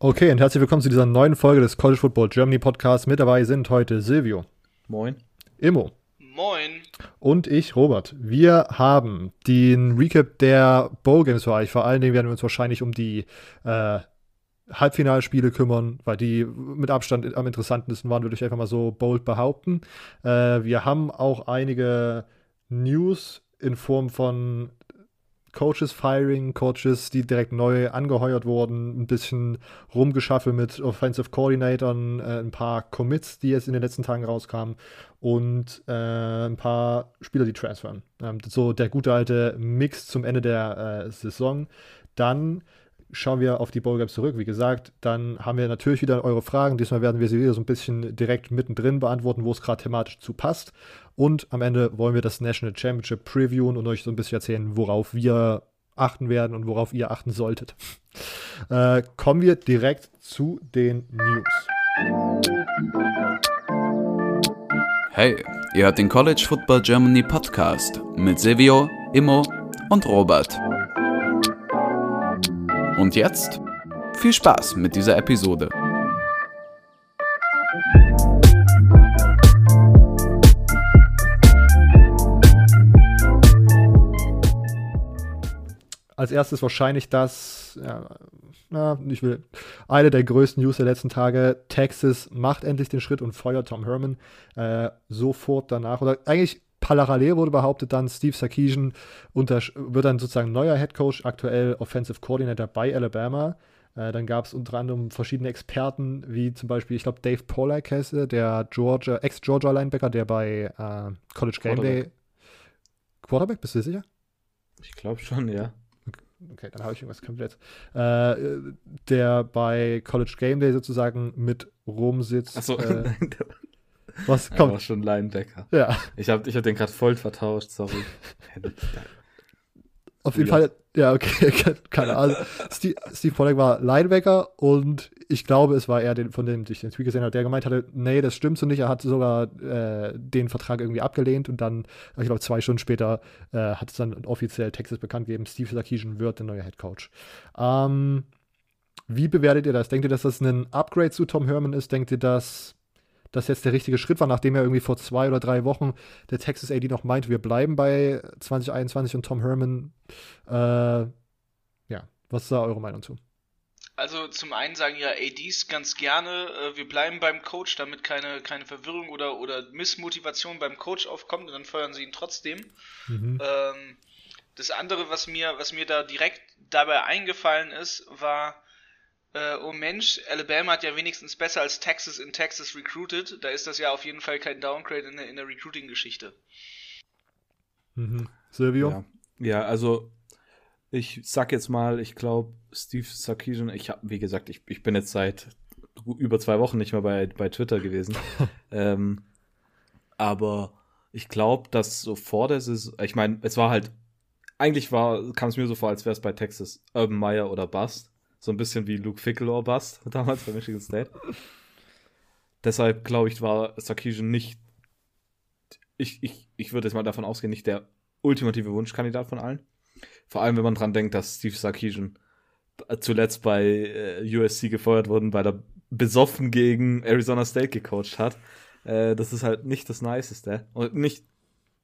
Okay, und herzlich willkommen zu dieser neuen Folge des College Football Germany Podcasts. Mit dabei sind heute Silvio. Moin. Immo. Moin. Und ich, Robert. Wir haben den Recap der Bowl Games für euch. Vor allen Dingen werden wir uns wahrscheinlich um die äh, Halbfinalspiele kümmern, weil die mit Abstand am interessantesten waren, würde ich einfach mal so bold behaupten. Äh, wir haben auch einige News in Form von Coaches Firing, Coaches, die direkt neu angeheuert wurden, ein bisschen rumgeschaffelt mit Offensive Coordinatoren, äh, ein paar Commits, die jetzt in den letzten Tagen rauskamen und äh, ein paar Spieler, die transfern. Ähm, so der gute alte Mix zum Ende der äh, Saison. Dann schauen wir auf die Bowl Games zurück. Wie gesagt, dann haben wir natürlich wieder eure Fragen. Diesmal werden wir sie wieder so ein bisschen direkt mittendrin beantworten, wo es gerade thematisch zu passt. Und am Ende wollen wir das National Championship previewen und euch so ein bisschen erzählen, worauf wir achten werden und worauf ihr achten solltet. Äh, kommen wir direkt zu den News. Hey, ihr hört den College Football Germany Podcast mit Silvio, Immo und Robert. Und jetzt viel Spaß mit dieser Episode. Als erstes wahrscheinlich das, ja, na, ich will, eine der größten News der letzten Tage. Texas macht endlich den Schritt und feuert Tom Herman äh, sofort danach. Oder eigentlich parallel wurde behauptet dann, Steve Sarkisian wird dann sozusagen neuer Head Coach, aktuell Offensive Coordinator bei Alabama. Äh, dann gab es unter anderem verschiedene Experten, wie zum Beispiel, ich glaube, Dave Pollack heißt der Georgia, Ex-Georgia-Linebacker, der bei äh, College Game Day. Quarterback, bist du sicher? Ich glaube schon, ja. Okay, dann habe ich irgendwas komplett. Äh, der bei College Game Day sozusagen mit rumsitzt. Achso, äh, nein, der, was kommt? war schon Linebacker. Ja, Ich habe ich hab den gerade voll vertauscht, sorry. auf jeden. Fall. Ja, okay, keine Ahnung. Steve, Steve Pollack war Linebacker und ich glaube, es war er, den, von dem ich den Tweet gesehen habe, der gemeint hatte, nee, das stimmt so nicht. Er hat sogar äh, den Vertrag irgendwie abgelehnt und dann, ich glaube, zwei Stunden später äh, hat es dann offiziell Texas bekannt gegeben, Steve Sarkisian wird der neue Head Coach. Ähm, wie bewertet ihr das? Denkt ihr, dass das ein Upgrade zu Tom Herman ist? Denkt ihr, dass das jetzt der richtige Schritt war, nachdem er irgendwie vor zwei oder drei Wochen der Texas AD noch meinte, wir bleiben bei 2021 und Tom Herman. Äh, ja, was ist da eure Meinung zu? Also zum einen sagen ja ADs ganz gerne, äh, wir bleiben beim Coach, damit keine, keine Verwirrung oder, oder Missmotivation beim Coach aufkommt und dann feuern sie ihn trotzdem. Mhm. Ähm, das andere, was mir, was mir da direkt dabei eingefallen ist, war, äh, oh Mensch, Alabama hat ja wenigstens besser als Texas in Texas recruited. Da ist das ja auf jeden Fall kein Downgrade in der, in der Recruiting-Geschichte. Mhm. Silvio? Ja. ja, also ich sag jetzt mal, ich glaube, Steve Sarkisian, ich habe, wie gesagt, ich, ich bin jetzt seit über zwei Wochen nicht mehr bei, bei Twitter gewesen. ähm, aber ich glaube, dass so vor der Saison, ich meine, es war halt, eigentlich war, kam es mir so vor, als wäre es bei Texas Urban Meyer oder Bust. So ein bisschen wie Luke Fickle Bust damals bei Michigan State. Deshalb glaube ich, war Sarkisian nicht, ich, ich, ich würde jetzt mal davon ausgehen, nicht der ultimative Wunschkandidat von allen. Vor allem, wenn man dran denkt, dass Steve Sarkisian zuletzt bei äh, USC gefeuert wurde, weil er besoffen gegen Arizona State gecoacht hat. Äh, das ist halt nicht das Niceste. Und nicht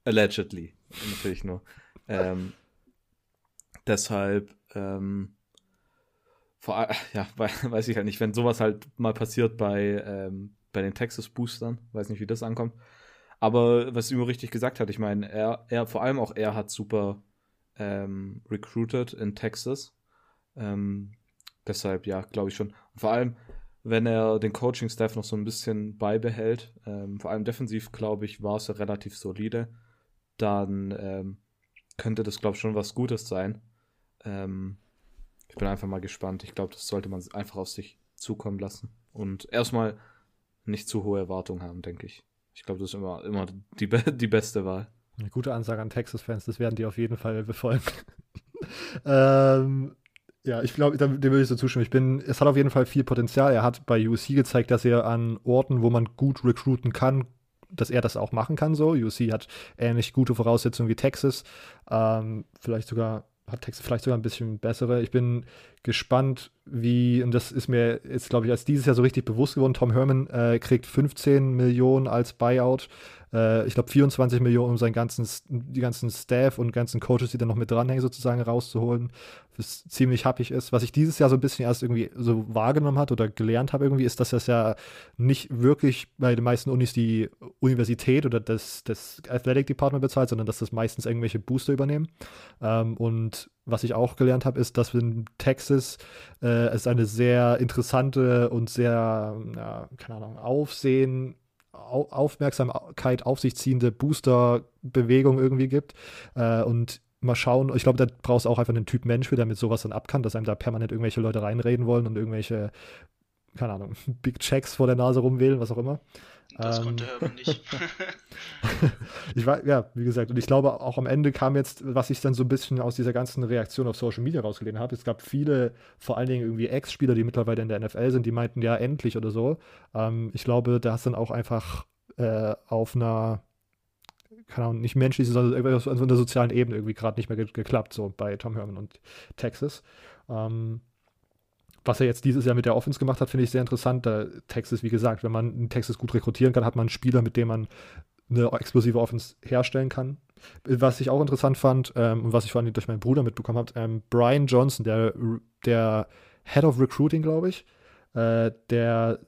allegedly, natürlich nur. Ähm, deshalb, ähm, vor, ja, wei- weiß ich halt nicht, wenn sowas halt mal passiert bei, ähm, bei den Texas Boostern, weiß nicht, wie das ankommt. Aber was Imo richtig gesagt hat, ich meine, er, er, vor allem auch er hat super ähm, recruited in Texas. Ähm, deshalb, ja, glaube ich schon. Vor allem, wenn er den Coaching-Staff noch so ein bisschen beibehält, ähm, vor allem defensiv, glaube ich, war es ja relativ solide, dann ähm, könnte das, glaube ich, schon was Gutes sein. Ähm, ich bin einfach mal gespannt. Ich glaube, das sollte man einfach auf sich zukommen lassen. Und erstmal nicht zu hohe Erwartungen haben, denke ich. Ich glaube, das ist immer, immer die, be die beste Wahl. Eine gute Ansage an Texas-Fans, das werden die auf jeden Fall befolgen. ähm, ja, ich glaube, dem würde ich so zustimmen. Ich bin, es hat auf jeden Fall viel Potenzial. Er hat bei USC gezeigt, dass er an Orten, wo man gut recruiten kann, dass er das auch machen kann. So, USC hat ähnlich gute Voraussetzungen wie Texas, ähm, vielleicht sogar hat Texas vielleicht sogar ein bisschen bessere. Ich bin gespannt, wie, und das ist mir jetzt, glaube ich, als dieses Jahr so richtig bewusst geworden, Tom Herman äh, kriegt 15 Millionen als Buyout. Äh, ich glaube, 24 Millionen, um seinen ganzen, die ganzen Staff und ganzen Coaches, die da noch mit dranhängen, sozusagen rauszuholen, was ziemlich happig ist. Was ich dieses Jahr so ein bisschen erst irgendwie so wahrgenommen hat oder gelernt habe irgendwie, ist, dass das ja nicht wirklich bei den meisten Unis die Universität oder das, das Athletic Department bezahlt, sondern dass das meistens irgendwelche Booster übernehmen. Ähm, und was ich auch gelernt habe, ist, dass in Texas äh, es eine sehr interessante und sehr, ja, keine Ahnung, Aufsehen, Au Aufmerksamkeit auf sich ziehende Booster-Bewegung irgendwie gibt. Äh, und mal schauen, ich glaube, da brauchst du auch einfach einen Typ Mensch, der mit sowas dann ab kann, dass einem da permanent irgendwelche Leute reinreden wollen und irgendwelche, keine Ahnung, Big Checks vor der Nase rumwählen, was auch immer. Das ähm, konnte Herman nicht. ich war, ja, wie gesagt, und ich glaube, auch am Ende kam jetzt, was ich dann so ein bisschen aus dieser ganzen Reaktion auf Social Media rausgelehnt habe. Es gab viele, vor allen Dingen irgendwie Ex-Spieler, die mittlerweile in der NFL sind, die meinten, ja, endlich oder so. Ähm, ich glaube, da ist dann auch einfach äh, auf einer, keine Ahnung, nicht menschlich, sondern auf einer sozialen Ebene irgendwie gerade nicht mehr ge geklappt, so bei Tom Herman und Texas. Ähm, was er jetzt dieses Jahr mit der Offense gemacht hat, finde ich sehr interessant. Da Texas, wie gesagt, wenn man einen Texas gut rekrutieren kann, hat man einen Spieler, mit dem man eine explosive Offense herstellen kann. Was ich auch interessant fand ähm, und was ich vor allem durch meinen Bruder mitbekommen habe, ähm, Brian Johnson, der, der Head of Recruiting, glaube ich, äh, der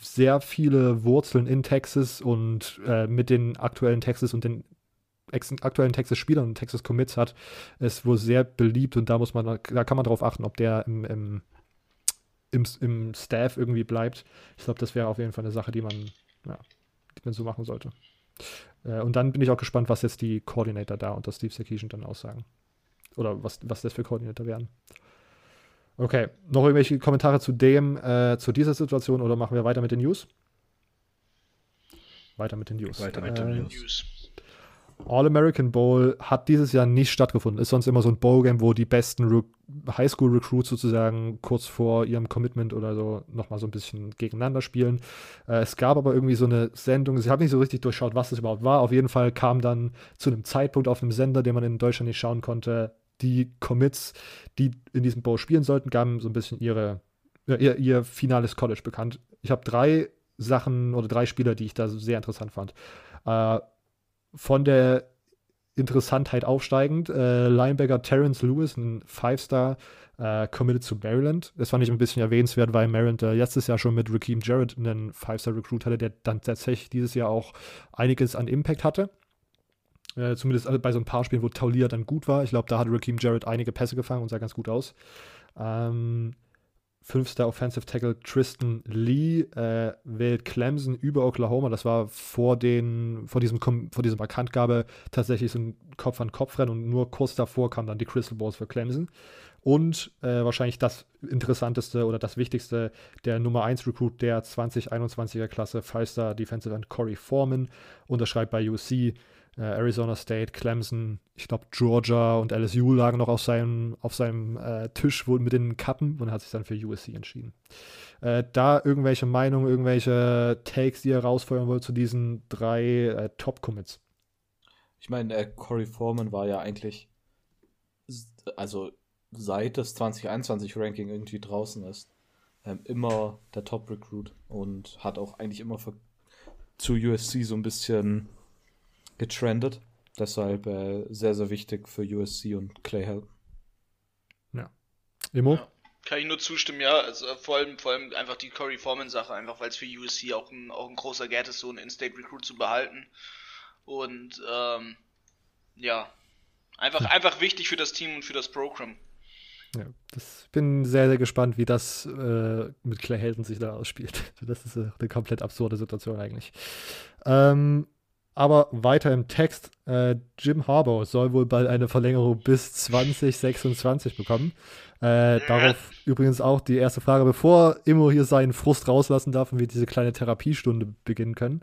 sehr viele Wurzeln in Texas und äh, mit den aktuellen Texas und den aktuellen Texas-Spielern und Texas-Commits hat, ist wohl sehr beliebt und da muss man, da kann man darauf achten, ob der im, im im, im Staff irgendwie bleibt. Ich glaube, das wäre auf jeden Fall eine Sache, die man, ja, die man so machen sollte. Äh, und dann bin ich auch gespannt, was jetzt die Coordinator da unter Steve Sarkisian dann aussagen. Oder was, was das für Coordinator werden. Okay, noch irgendwelche Kommentare zu dem, äh, zu dieser Situation oder machen wir weiter mit den News? Weiter mit den News. Weiter mit den äh, News. All-American Bowl hat dieses Jahr nicht stattgefunden. Ist sonst immer so ein Bowl-Game, wo die besten Highschool-Recruits sozusagen kurz vor ihrem Commitment oder so nochmal so ein bisschen gegeneinander spielen. Äh, es gab aber irgendwie so eine Sendung, ich habe nicht so richtig durchschaut, was das überhaupt war. Auf jeden Fall kam dann zu einem Zeitpunkt auf einem Sender, den man in Deutschland nicht schauen konnte, die Commits, die in diesem Bowl spielen sollten, gaben so ein bisschen ihre, ihr, ihr finales College bekannt. Ich habe drei Sachen oder drei Spieler, die ich da sehr interessant fand. Äh, von der Interessantheit aufsteigend. Äh, Linebacker Terrence Lewis, ein Five-Star, äh, committed zu Maryland. Das fand ich ein bisschen erwähnenswert, weil Maryland äh, letztes Jahr schon mit Raheem Jarrett einen Five-Star-Recruit hatte, der dann tatsächlich dieses Jahr auch einiges an Impact hatte. Äh, zumindest bei so ein paar Spielen, wo Taulia dann gut war. Ich glaube, da hat Raheem Jarrett einige Pässe gefangen und sah ganz gut aus. Ähm, Fünfster Offensive Tackle Tristan Lee äh, wählt Clemson über Oklahoma. Das war vor, den, vor, diesem, vor dieser Bekanntgabe tatsächlich so ein Kopf-an-Kopf-Rennen und nur kurz davor kam dann die Crystal Balls für Clemson. Und äh, wahrscheinlich das interessanteste oder das wichtigste, der Nummer 1 Recruit der 2021er Klasse, Five-Star Defensive End Corey Foreman, unterschreibt bei UC äh, Arizona State, Clemson, ich glaube Georgia und LSU lagen noch auf seinem, auf seinem äh, Tisch mit den Kappen und hat sich dann für USC entschieden. Äh, da irgendwelche Meinungen, irgendwelche Takes, die er rausfeuern wollte zu diesen drei äh, Top-Commits? Ich meine, äh, Corey Foreman war ja eigentlich, also seit das 2021-Ranking irgendwie draußen ist, ähm, immer der Top-Recruit und hat auch eigentlich immer für, zu USC so ein bisschen getrendet. Deshalb äh, sehr, sehr wichtig für USC und Clay Helton. Ja. Imo? Ja, kann ich nur zustimmen, ja. Also vor allem, vor allem einfach die Corey Foreman-Sache, einfach weil es für USC auch ein, auch ein großer Geld ist, so einen In-State Recruit zu behalten. Und ähm, ja, einfach, einfach wichtig für das Team und für das Programm. Ja, das bin sehr, sehr gespannt, wie das äh, mit Clay Helton sich da ausspielt. Das ist eine komplett absurde Situation eigentlich. Ähm, aber weiter im Text, äh, Jim Harbaugh soll wohl bald eine Verlängerung bis 2026 bekommen. Äh, darauf übrigens auch die erste Frage, bevor Immo hier seinen Frust rauslassen darf und wir diese kleine Therapiestunde beginnen können.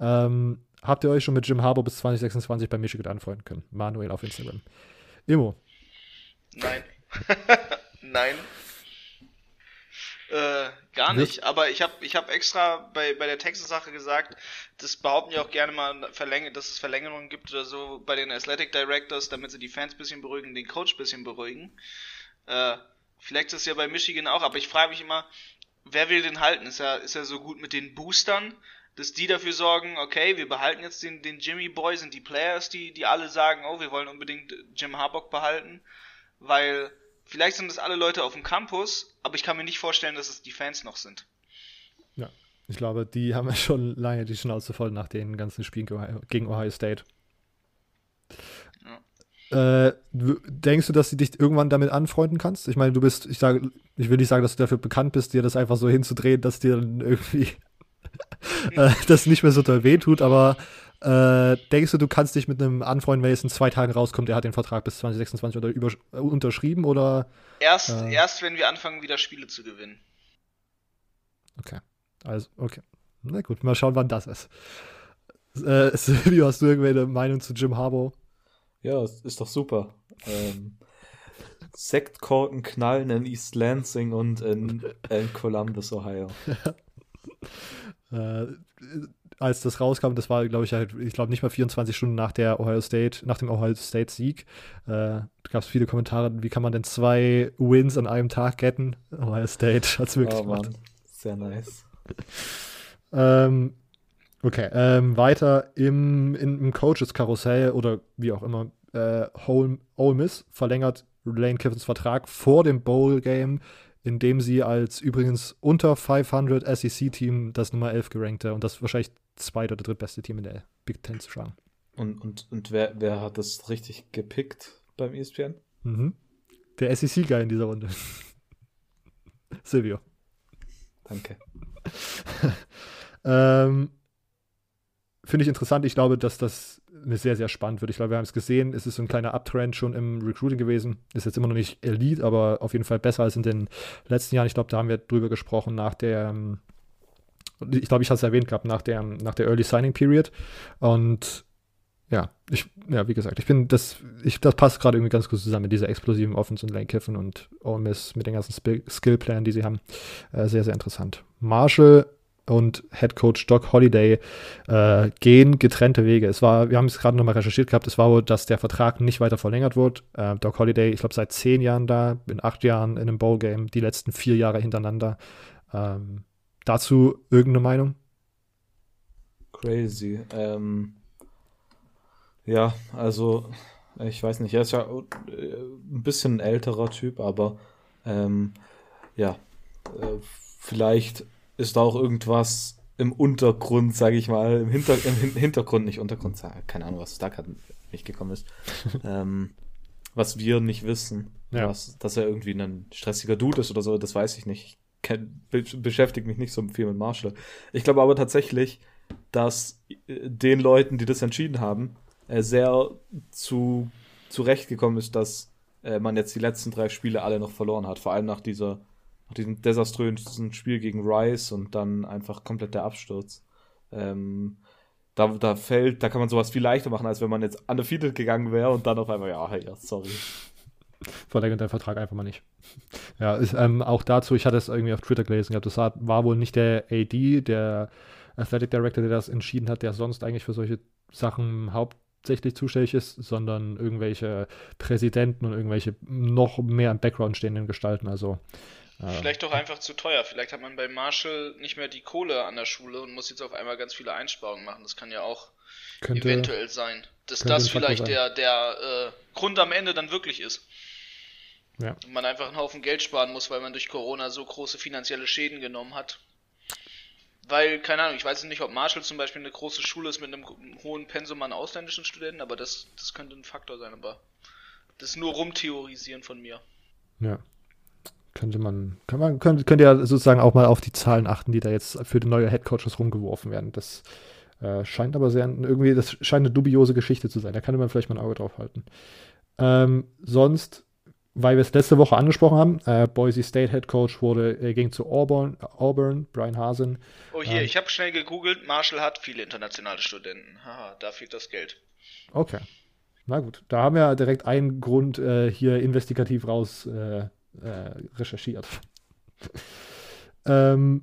Ähm, habt ihr euch schon mit Jim Harbaugh bis 2026 bei Michigan anfreunden können? Manuel auf Instagram. Immo. Nein. Nein. Äh, gar nicht, aber ich habe ich hab extra bei, bei der Texas-Sache gesagt, das behaupten ja auch gerne mal, verläng dass es Verlängerungen gibt oder so bei den Athletic Directors, damit sie die Fans ein bisschen beruhigen, den Coach ein bisschen beruhigen. Äh, vielleicht ist es ja bei Michigan auch, aber ich frage mich immer, wer will den halten? Ist er, ist er so gut mit den Boostern, dass die dafür sorgen, okay, wir behalten jetzt den, den Jimmy Boy, sind die Players, die, die alle sagen, oh, wir wollen unbedingt Jim Harbaugh behalten, weil vielleicht sind das alle Leute auf dem Campus, aber ich kann mir nicht vorstellen, dass es die Fans noch sind. Ja, ich glaube, die haben ja schon lange die Schnauze voll nach den ganzen Spielen gegen Ohio State. Äh, denkst du, dass du dich irgendwann damit anfreunden kannst? Ich meine, du bist, ich sage, ich will nicht sagen, dass du dafür bekannt bist, dir das einfach so hinzudrehen, dass dir dann irgendwie äh, das nicht mehr so toll wehtut, aber äh, denkst du, du kannst dich mit einem anfreunden, wenn jetzt in zwei Tagen rauskommt, der hat den Vertrag bis 2026 oder über, äh, unterschrieben oder? Erst, äh, erst, wenn wir anfangen, wieder Spiele zu gewinnen. Okay. Also, okay. Na gut, mal schauen, wann das ist. Äh, Silvio, hast du irgendwelche Meinung zu Jim Harbour? Ja, ist doch super. Ähm, Sektkorken knallen in East Lansing und in, in Columbus, Ohio. äh, als das rauskam, das war, glaube ich, halt, ich glaube nicht mal 24 Stunden nach der Ohio State, nach dem Ohio State Sieg, äh, gab es viele Kommentare, wie kann man denn zwei Wins an einem Tag getten? Ohio State hat es wirklich oh, gemacht. Sehr nice. ähm, okay, ähm, weiter im, im Coaches-Karussell oder wie auch immer, äh, Ole, Ole Miss verlängert Lane Kiffins Vertrag vor dem Bowl-Game in dem sie als übrigens unter 500 SEC-Team das Nummer 11 gerankte und das wahrscheinlich zweit- oder drittbeste Team in der Big Ten zu schlagen. Und, und, und wer, wer hat das richtig gepickt beim ESPN? Mhm. Der SEC-Guy in dieser Runde. Silvio. Danke. ähm, Finde ich interessant. Ich glaube, dass das mir sehr, sehr spannend wird. Ich glaube, wir haben es gesehen. Es ist so ein kleiner Uptrend schon im Recruiting gewesen. Ist jetzt immer noch nicht Elite, aber auf jeden Fall besser als in den letzten Jahren. Ich glaube, da haben wir drüber gesprochen nach der, ähm, ich glaube, ich hatte es erwähnt gehabt, nach der, nach der Early Signing Period. Und ja, ich, ja, wie gesagt, ich bin, das, ich, das passt gerade irgendwie ganz gut zusammen mit dieser explosiven Offense und Lane Kiffin und Ole Miss mit den ganzen Skill-Plan, die sie haben. Äh, sehr, sehr interessant. Marshall und Head Coach Doc Holiday äh, gehen getrennte Wege. Es war, wir haben es gerade nochmal recherchiert gehabt, es war wohl, dass der Vertrag nicht weiter verlängert wurde. Äh, Doc Holiday, ich glaube, seit zehn Jahren da, in acht Jahren in einem Bowl-Game, die letzten vier Jahre hintereinander. Ähm, dazu irgendeine Meinung? Crazy. Ähm, ja, also, ich weiß nicht, er ist ja äh, ein bisschen ein älterer Typ, aber ähm, ja, äh, vielleicht ist da auch irgendwas im Untergrund, sage ich mal, im, Hinter im Hintergrund, nicht Untergrund, keine Ahnung, was da gerade nicht gekommen ist, ähm, was wir nicht wissen. Ja. Was, dass er irgendwie ein stressiger Dude ist oder so, das weiß ich nicht. Ich beschäftige mich nicht so viel mit Marshall. Ich glaube aber tatsächlich, dass äh, den Leuten, die das entschieden haben, äh, sehr zu zurechtgekommen ist, dass äh, man jetzt die letzten drei Spiele alle noch verloren hat. Vor allem nach dieser nach diesem desaströsen Spiel gegen Rice und dann einfach komplett der Absturz. Ähm, da, da fällt, da kann man sowas viel leichter machen, als wenn man jetzt undefeated gegangen wäre und dann auf einmal, ja, ja, sorry. Verlängert der Vertrag einfach mal nicht. Ja, ist, ähm, auch dazu, ich hatte es irgendwie auf Twitter gelesen gehabt, das war wohl nicht der AD, der Athletic Director, der das entschieden hat, der sonst eigentlich für solche Sachen hauptsächlich zuständig ist, sondern irgendwelche Präsidenten und irgendwelche noch mehr im Background stehenden Gestalten. Also Vielleicht doch einfach zu teuer. Vielleicht hat man bei Marshall nicht mehr die Kohle an der Schule und muss jetzt auf einmal ganz viele Einsparungen machen. Das kann ja auch könnte, eventuell sein. Dass das vielleicht der, der äh, Grund am Ende dann wirklich ist. Ja. Und man einfach einen Haufen Geld sparen muss, weil man durch Corona so große finanzielle Schäden genommen hat. Weil, keine Ahnung, ich weiß nicht, ob Marshall zum Beispiel eine große Schule ist mit einem hohen Pensum an ausländischen Studenten, aber das, das könnte ein Faktor sein, aber das ist nur rumtheorisieren von mir. Ja, könnte man, kann man, könnt, könnt ihr sozusagen auch mal auf die Zahlen achten, die da jetzt für die neue Headcoaches rumgeworfen werden. Das äh, scheint aber sehr, irgendwie, das scheint eine dubiose Geschichte zu sein. Da könnte man vielleicht mal ein Auge drauf halten. Ähm, sonst, weil wir es letzte Woche angesprochen haben, äh, Boise State Head Coach wurde, äh, ging zu Auburn, Auburn, Brian Hasen. Oh hier, ähm, ich habe schnell gegoogelt, Marshall hat viele internationale Studenten. Haha, da fehlt das Geld. Okay. Na gut, da haben wir direkt einen Grund äh, hier investigativ raus äh, äh, recherchiert. Ähm,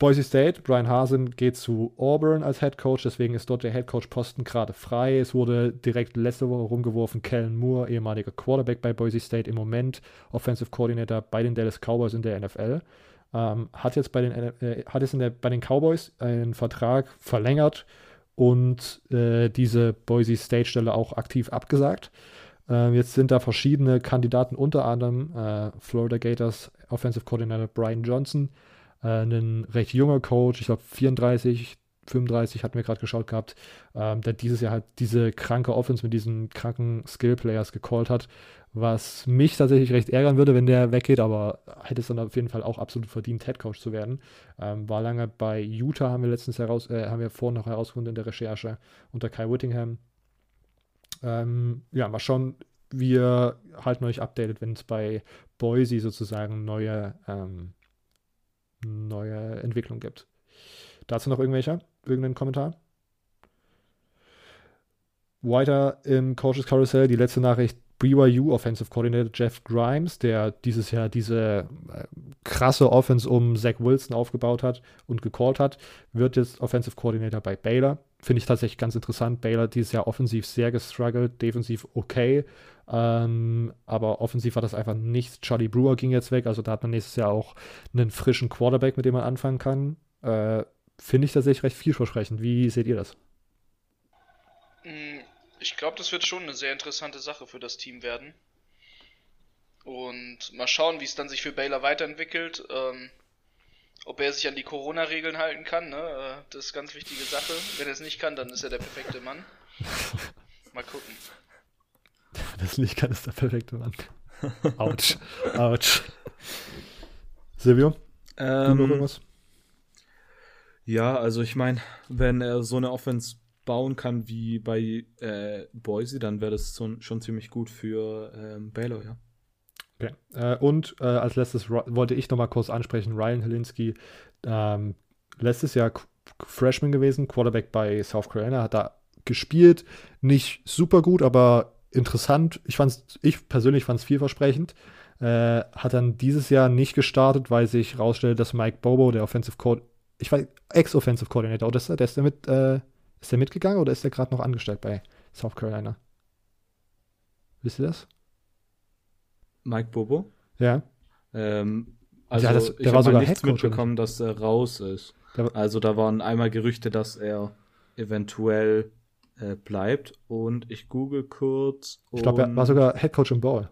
Boise State, Brian Hasen geht zu Auburn als Head Coach, deswegen ist dort der Head Coach Posten gerade frei. Es wurde direkt letzte Woche rumgeworfen, Kellen Moore, ehemaliger Quarterback bei Boise State, im Moment Offensive Coordinator bei den Dallas Cowboys in der NFL. Ähm, hat jetzt bei den, äh, hat jetzt in der, bei den Cowboys einen Vertrag verlängert und äh, diese Boise State-Stelle auch aktiv abgesagt. Äh, jetzt sind da verschiedene Kandidaten, unter anderem äh, Florida Gators Offensive Coordinator Brian Johnson, äh, ein recht junger Coach, ich glaube 34, 35 hatten wir gerade geschaut gehabt, ähm, der dieses Jahr halt diese kranke Offense mit diesen kranken Skill-Players gecallt hat, was mich tatsächlich recht ärgern würde, wenn der weggeht, aber hätte es dann auf jeden Fall auch absolut verdient, Head Coach zu werden. Ähm, war lange bei Utah, haben wir letztens heraus, äh, haben wir vorhin noch herausgefunden in der Recherche unter Kai Whittingham. Ähm, ja, mal schauen, wie ihr halt euch updatet, wenn es bei Boise sozusagen neue ähm, neue Entwicklung gibt. Dazu noch irgendwelcher? Irgendeinen Kommentar? Weiter im Coaches Carousel, die letzte Nachricht. BYU Offensive Coordinator Jeff Grimes, der dieses Jahr diese äh, krasse Offense um Zach Wilson aufgebaut hat und gecallt hat, wird jetzt Offensive Coordinator bei Baylor. Finde ich tatsächlich ganz interessant. Baylor dieses Jahr offensiv sehr gestruggelt, defensiv okay. Ähm, aber offensiv war das einfach nichts. Charlie Brewer ging jetzt weg, also da hat man nächstes Jahr auch einen frischen Quarterback, mit dem man anfangen kann. Äh, Finde ich tatsächlich recht vielversprechend. Wie seht ihr das? Mm, ich glaube, das wird schon eine sehr interessante Sache für das Team werden. Und mal schauen, wie es dann sich für Baylor weiterentwickelt. Ähm, ob er sich an die Corona-Regeln halten kann, ne? Äh, das ist eine ganz wichtige Sache. Wenn er es nicht kann, dann ist er der perfekte Mann. Mal gucken. Das nicht kann, ist der perfekte Mann. Autsch. Autsch. Silvio? Ähm, du noch irgendwas? Ja, also ich meine, wenn er so eine Offense bauen kann wie bei äh, Boise, dann wäre das so, schon ziemlich gut für ähm, Baylor, ja. Okay. Äh, und äh, als letztes wollte ich noch mal kurz ansprechen, Ryan Helinski, ähm, letztes Jahr Freshman gewesen, Quarterback bei South Carolina, hat da gespielt, nicht super gut, aber interessant. Ich fand's, ich persönlich fand es vielversprechend. Äh, hat dann dieses Jahr nicht gestartet, weil sich rausstellt, dass Mike Bobo, der Offensive Coordinator, ich weiß, Ex-Offensive Coordinator, oder ist der, der ist der mit, äh, ist der mitgegangen oder ist der gerade noch angestellt bei South Carolina? Wisst ihr das? Mike Bobo? Ja. Ähm, also ja, das, ich habe nichts mitbekommen, dass er raus ist. Der, also da waren einmal Gerüchte, dass er eventuell äh, bleibt. Und ich google kurz. Ich glaube, er war sogar Head Coach im Ball.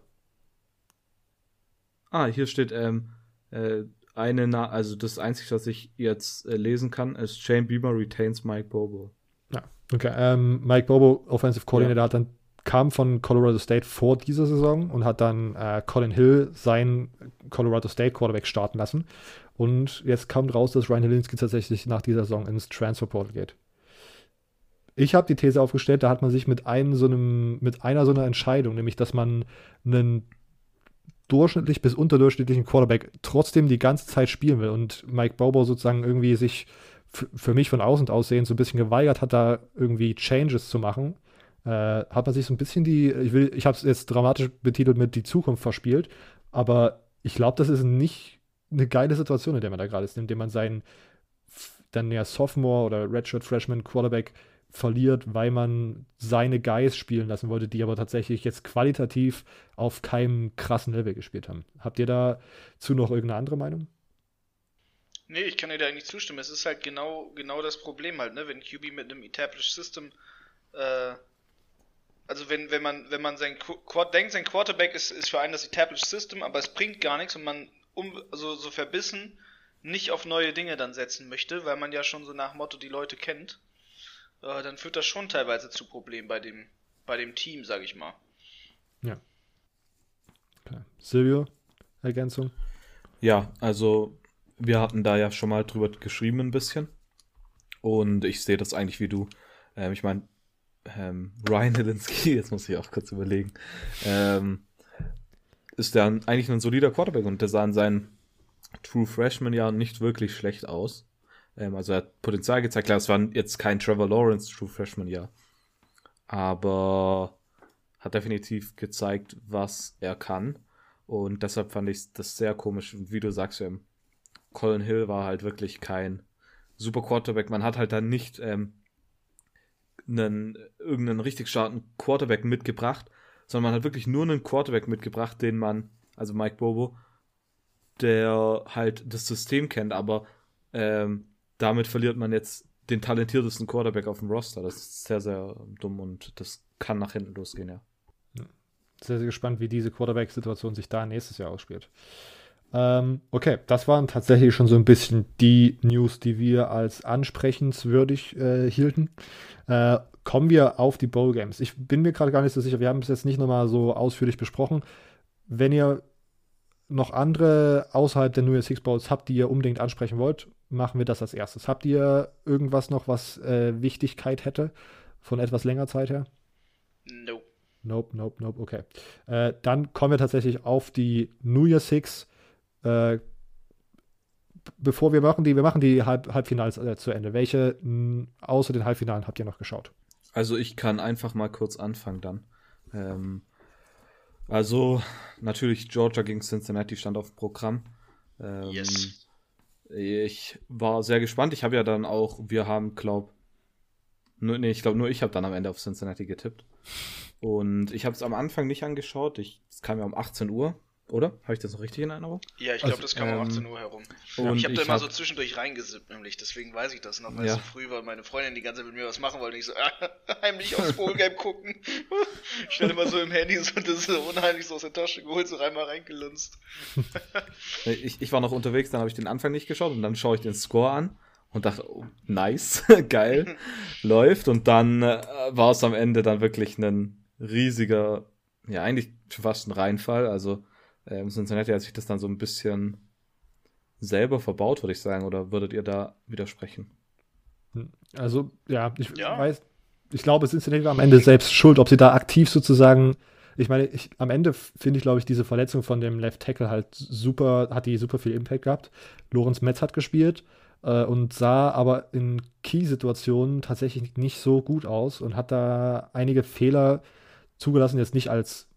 Ah, hier steht ähm, äh, eine, Na also das Einzige, was ich jetzt äh, lesen kann, ist Shane Beamer retains Mike Bobo. Ja, okay. Ähm, Mike Bobo, Offensive Coordinator, ja. hat dann kam von Colorado State vor dieser Saison und hat dann äh, Colin Hill sein Colorado State Quarterback starten lassen. Und jetzt kam raus, dass Ryan Hilinski tatsächlich nach dieser Saison ins Transfer Portal geht. Ich habe die These aufgestellt, da hat man sich mit einem so einem, mit einer so einer Entscheidung, nämlich dass man einen durchschnittlich bis unterdurchschnittlichen Quarterback trotzdem die ganze Zeit spielen will und Mike Bobo sozusagen irgendwie sich für mich von außen aussehen so ein bisschen geweigert hat, da irgendwie Changes zu machen, äh, hat man sich so ein bisschen die, ich will, ich habe es jetzt dramatisch betitelt mit die Zukunft verspielt, aber ich glaube, das ist nicht eine geile Situation, in der man da gerade ist, indem man seinen dann ja Sophomore oder Redshirt Freshman Quarterback verliert, weil man seine Guys spielen lassen wollte, die aber tatsächlich jetzt qualitativ auf keinem krassen Level gespielt haben. Habt ihr dazu noch irgendeine andere Meinung? Nee, ich kann dir da eigentlich zustimmen. Es ist halt genau, genau das Problem halt, ne? Wenn QB mit einem Established System, äh, also wenn, wenn man, wenn man sein Quad denkt, sein Quarterback ist, ist für einen das Established System, aber es bringt gar nichts und man um, also so verbissen nicht auf neue Dinge dann setzen möchte, weil man ja schon so nach Motto die Leute kennt äh, dann führt das schon teilweise zu Problemen bei dem, bei dem Team, sag ich mal. Ja. Okay. Silvio, Ergänzung? Ja, also wir hatten da ja schon mal drüber geschrieben ein bisschen. Und ich sehe das eigentlich wie du. Ähm, ich meine, ähm, Ryan Hilinski, jetzt muss ich auch kurz überlegen, ähm, ist der eigentlich ein solider Quarterback und der sah in seinen True Freshman Jahren nicht wirklich schlecht aus. Ähm, also er hat Potenzial gezeigt. Klar, es war jetzt kein Trevor Lawrence True Freshman Jahr. Aber hat definitiv gezeigt, was er kann. Und deshalb fand ich das sehr komisch. Und wie du sagst, ähm, Colin Hill war halt wirklich kein super Quarterback. Man hat halt dann nicht ähm, einen, irgendeinen richtig starken Quarterback mitgebracht, sondern man hat wirklich nur einen Quarterback mitgebracht, den man, also Mike Bobo, der halt das System kennt, aber ähm, damit verliert man jetzt den talentiertesten Quarterback auf dem Roster. Das ist sehr, sehr dumm und das kann nach hinten losgehen, ja. Sehr, sehr gespannt, wie diese Quarterback-Situation sich da nächstes Jahr ausspielt. Ähm, okay, das waren tatsächlich schon so ein bisschen die News, die wir als ansprechenswürdig äh, hielten. Äh, kommen wir auf die Bowl Games. Ich bin mir gerade gar nicht so sicher, wir haben es jetzt nicht nochmal so ausführlich besprochen. Wenn ihr noch andere außerhalb der New Year's Six Bowls habt, die ihr unbedingt ansprechen wollt, machen wir das als erstes. Habt ihr irgendwas noch, was äh, Wichtigkeit hätte von etwas längerer Zeit her? Nope. Nope, nope, nope, okay. Äh, dann kommen wir tatsächlich auf die New Year Six. Äh, bevor wir machen die, wir machen die Halb, Halbfinals äh, zu Ende. Welche mh, außer den Halbfinalen habt ihr noch geschaut? Also ich kann einfach mal kurz anfangen dann. Ähm, also natürlich Georgia gegen Cincinnati stand auf dem Programm. Ähm, Yes. Ich war sehr gespannt. Ich habe ja dann auch, wir haben, glaub, nur, nee, ich glaube nur ich habe dann am Ende auf Cincinnati getippt. Und ich habe es am Anfang nicht angeschaut. Es kam ja um 18 Uhr, oder? Habe ich das noch richtig in Erinnerung? Ja, ich Also, glaube, das kam um ähm, 18 Uhr herum. und ich habe da immer hab- so zwischendurch reingesippt, nämlich. Deswegen weiß ich das noch, weil Ja. es so früh war meine Freundin die ganze Zeit mit mir was machen wollte. Und ich so, heimlich aufs Bowl-Game gucken. ich stand immer so im Handy so, das so unheimlich so aus der Tasche geholt, so einmal reingelunzt. Äh, Ich, ich war noch unterwegs, dann habe ich den Anfang nicht geschaut und dann schaue ich den Score an und dachte, oh, nice, geil, läuft. Und dann äh, war es am Ende dann wirklich ein riesiger, ja, eigentlich schon fast ein Reinfall. Also ähm, Cincinnati hat sich das dann so ein bisschen selber verbaut, würde ich sagen. Oder würdet ihr da widersprechen? Also, ja, ich Ja. weiß, ich glaube, Cincinnati war am Ende selbst schuld, ob sie da aktiv sozusagen. Ich meine, ich, am Ende finde ich, glaube ich, diese Verletzung von dem Left Tackle halt super, hat die super viel Impact gehabt. Lorenz Metz hat gespielt äh, und sah aber in Key-Situationen tatsächlich nicht so gut aus und hat da einige Fehler zugelassen, jetzt nicht als,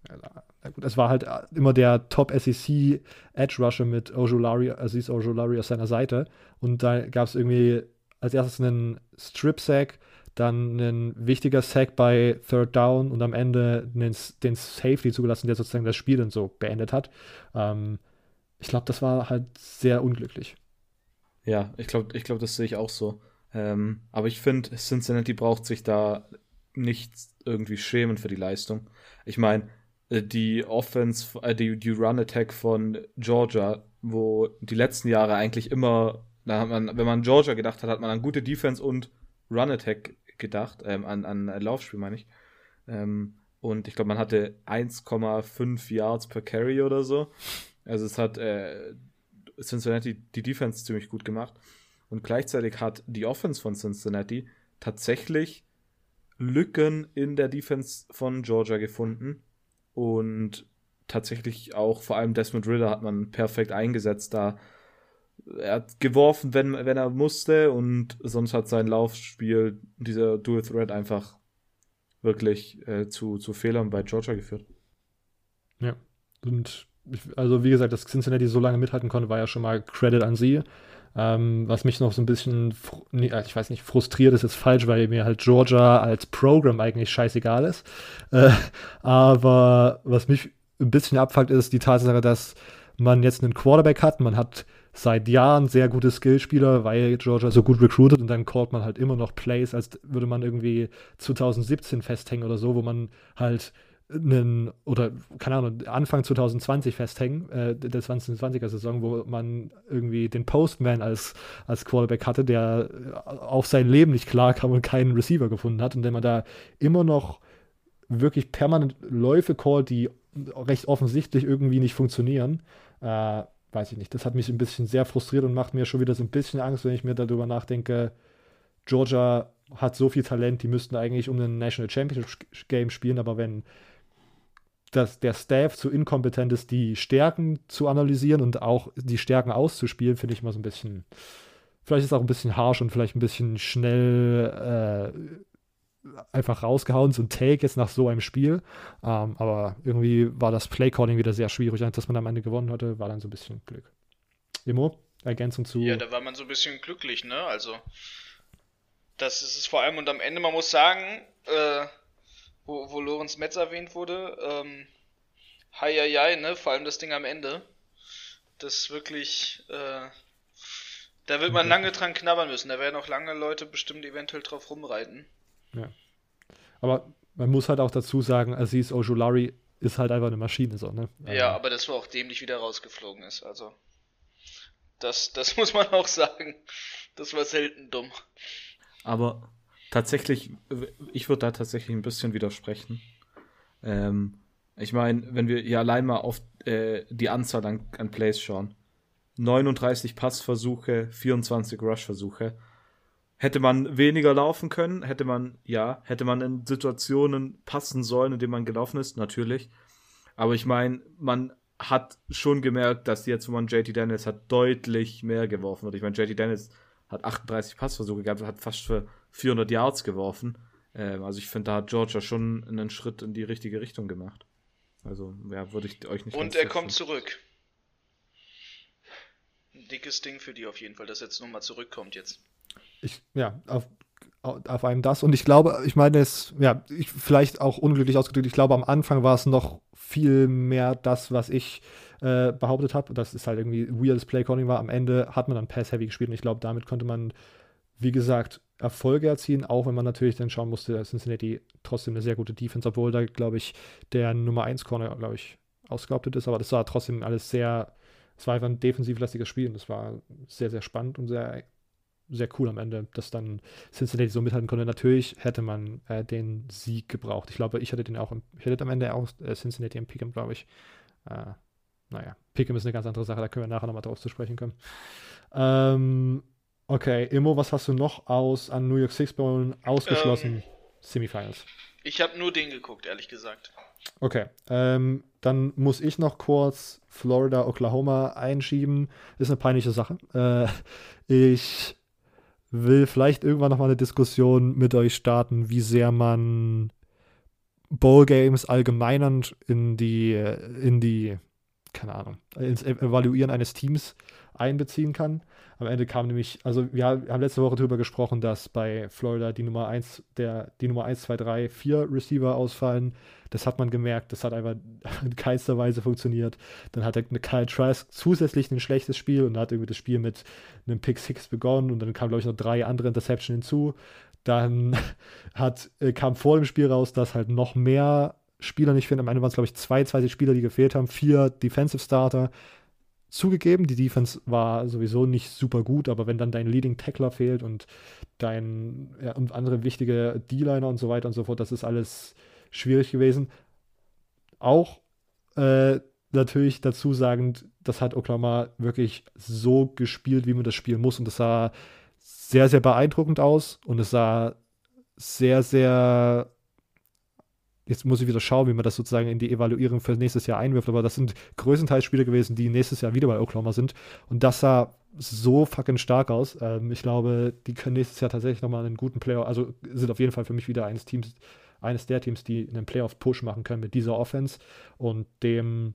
gut, es war halt immer der Top-SEC Edge Rusher mit Ojolari, Aziz Ojolari auf seiner Seite und da gab es irgendwie als erstes einen Strip-Sack, dann ein wichtiger Sack bei Third Down und am Ende den, den Safety zugelassen, der sozusagen das Spiel dann so beendet hat. Ähm, ich glaube, das war halt sehr unglücklich. Ja, ich glaube, ich glaub, das sehe ich auch so. Ähm, aber ich finde, Cincinnati braucht sich da nicht irgendwie schämen für die Leistung. Ich meine, äh, die Offense, äh, die, die Run-Attack von Georgia, wo die letzten Jahre eigentlich immer, da hat man, wenn man an Georgia gedacht hat, hat man an gute Defense und Run-Attack gedacht, ähm, an, an äh, Laufspiel meine ich. Ähm, und ich glaube, man hatte 1,5 Yards per Carry oder so. Also es hat äh, Cincinnati die Defense ziemlich gut gemacht. Und gleichzeitig hat die Offense von Cincinnati tatsächlich Lücken in der Defense von Georgia gefunden. Und tatsächlich auch vor allem Desmond Ritter hat man perfekt eingesetzt da. Er hat geworfen, wenn, wenn er musste, und sonst hat sein Laufspiel, dieser Dual Threat, einfach wirklich äh, zu, zu Fehlern bei Georgia geführt. Ja. Und ich, also wie gesagt, dass Cincinnati so lange mithalten konnte, war ja schon mal Credit an sie. Ähm, was mich noch so ein bisschen, nee, äh, ich weiß nicht, frustriert ist jetzt falsch, weil mir halt Georgia als Programm eigentlich scheißegal ist. Äh, aber was mich ein bisschen abfuckt, ist die Tatsache, dass man jetzt einen Quarterback hat. Man hat seit Jahren sehr gute Skillspieler, weil Georgia so gut recruited und dann callt man halt immer noch Plays, als würde man irgendwie 2017 festhängen oder so, wo man halt einen, oder keine Ahnung, Anfang 2020 festhängen, äh, der 2020er Saison, wo man irgendwie den Postman als, als Quarterback hatte, der auf sein Leben nicht klarkam und keinen Receiver gefunden hat und der man da immer noch wirklich permanent Läufe callt, die recht offensichtlich irgendwie nicht funktionieren. Äh, weiß ich nicht. Das hat mich ein bisschen sehr frustriert und macht mir schon wieder so ein bisschen Angst, wenn ich mir darüber nachdenke, Georgia hat so viel Talent, die müssten eigentlich um den National Championship Game spielen, aber wenn das, der Staff zu inkompetent ist, die Stärken zu analysieren und auch die Stärken auszuspielen, finde ich immer so ein bisschen, vielleicht ist es auch ein bisschen harsh und vielleicht ein bisschen schnell äh, einfach rausgehauen, so ein Take jetzt nach so einem Spiel. Ähm, aber irgendwie war das Playcalling wieder sehr schwierig. Dass man am Ende gewonnen hatte, war dann so ein bisschen Glück. Emo, Ergänzung zu. Ja, da war man so ein bisschen glücklich, ne? Also, das ist es vor allem und am Ende, man muss sagen, äh, wo, wo Lorenz Metz erwähnt wurde, ähm, hei, hei, hei, ne? Vor allem das Ding am Ende. Das wirklich, äh, da wird man lange dran knabbern müssen. Da werden auch lange Leute bestimmt eventuell drauf rumreiten. Ja. Aber man muss halt auch dazu sagen, Aziz Ojulari ist halt einfach eine Maschine, so, ne? Ja, aber das war auch dämlich wieder rausgeflogen ist, also. Das, das muss man auch sagen. Das war selten dumm. Aber tatsächlich, ich würde da tatsächlich ein bisschen widersprechen. Ähm, ich meine, wenn wir hier allein mal auf äh, die Anzahl an, an Plays schauen. 39 Passversuche, 24 Rushversuche. Hätte man weniger laufen können? Hätte man, ja. Hätte man in Situationen passen sollen, in denen man gelaufen ist? Natürlich. Aber ich meine, man hat schon gemerkt, dass jetzt, wo man JT Daniels hat, deutlich mehr geworfen wird. Ich meine, JT Daniels hat 38 Passversuche gehabt und hat fast für 400 Yards geworfen. Ähm, also ich finde, da hat Georgia schon einen Schritt in die richtige Richtung gemacht. Also, ja, würde ich euch nicht. Und er kommt zurück. Ein dickes Ding für die auf jeden Fall, dass er jetzt nochmal zurückkommt jetzt. Ich, ja, auf, auf einem das. Und ich glaube, ich meine, es, ja, ich, vielleicht auch unglücklich ausgedrückt, ich glaube, am Anfang war es noch viel mehr das, was ich äh, behauptet habe, dass es halt irgendwie weirdes Playcalling war. Am Ende hat man dann Pass-Heavy gespielt und ich glaube, damit konnte man, wie gesagt, Erfolge erzielen, auch wenn man natürlich dann schauen musste, dass Cincinnati trotzdem eine sehr gute Defense, obwohl da, glaube ich, der Nummer 1 Corner, glaube ich, ausgehauptet ist, aber das war trotzdem alles sehr, es war einfach ein defensivlastiges Spiel und das war sehr, sehr spannend und sehr, sehr cool am Ende, dass dann Cincinnati so mithalten konnte. Natürlich hätte man äh, den Sieg gebraucht. Ich glaube, ich hätte den auch, im, ich hätte am Ende auch äh, Cincinnati im Pick'em, glaube ich. Äh, naja, Pick'em ist eine ganz andere Sache, da können wir nachher nochmal drauf zu sprechen kommen. Ähm, Okay, Immo, was hast du noch aus an New York Six Bowl ausgeschlossen? Ähm, Semifinals. Ich habe nur den geguckt, ehrlich gesagt. Okay, ähm, dann muss ich noch kurz Florida, Oklahoma einschieben. Ist eine peinliche Sache. Äh, ich will vielleicht irgendwann noch mal eine Diskussion mit euch starten, wie sehr man Bowl Games allgemeinernd in die, in die, keine Ahnung, ins Evaluieren eines Teams einbeziehen kann. Am Ende kam nämlich, also wir haben letzte Woche darüber gesprochen, dass bei Florida die Nummer 1, der, die Nummer 1, 2, 3, 4 Receiver ausfallen. Das hat man gemerkt, das hat einfach in keinster Weise funktioniert. Dann hat der Kyle Trask zusätzlich ein schlechtes Spiel und hat irgendwie das Spiel mit einem Pick 6 begonnen und dann kamen, glaube ich, noch drei andere Interception hinzu. Dann hat, äh, kam vor dem Spiel raus, dass halt noch mehr Spieler nicht finden. Am Ende waren es, glaube ich, 22 Spieler, die gefehlt haben, vier Defensive Starter. Zugegeben, die Defense war sowieso nicht super gut, aber wenn dann dein Leading Tackler fehlt und dein ja, und andere wichtige D-Liner und so weiter und so fort, das ist alles schwierig gewesen. Auch äh, natürlich dazu sagend, das hat Oklahoma wirklich so gespielt, wie man das spielen muss und das sah sehr, sehr beeindruckend aus und es sah sehr, sehr jetzt muss ich wieder schauen, wie man das sozusagen in die Evaluierung für nächstes Jahr einwirft, aber das sind größtenteils Spieler gewesen, die nächstes Jahr wieder bei Oklahoma sind. Und das sah so fucking stark aus. Ähm, ich glaube, die können nächstes Jahr tatsächlich nochmal einen guten Player, also sind auf jeden Fall für mich wieder eines Teams, eines der Teams, die einen Playoff-Push machen können mit dieser Offense und dem,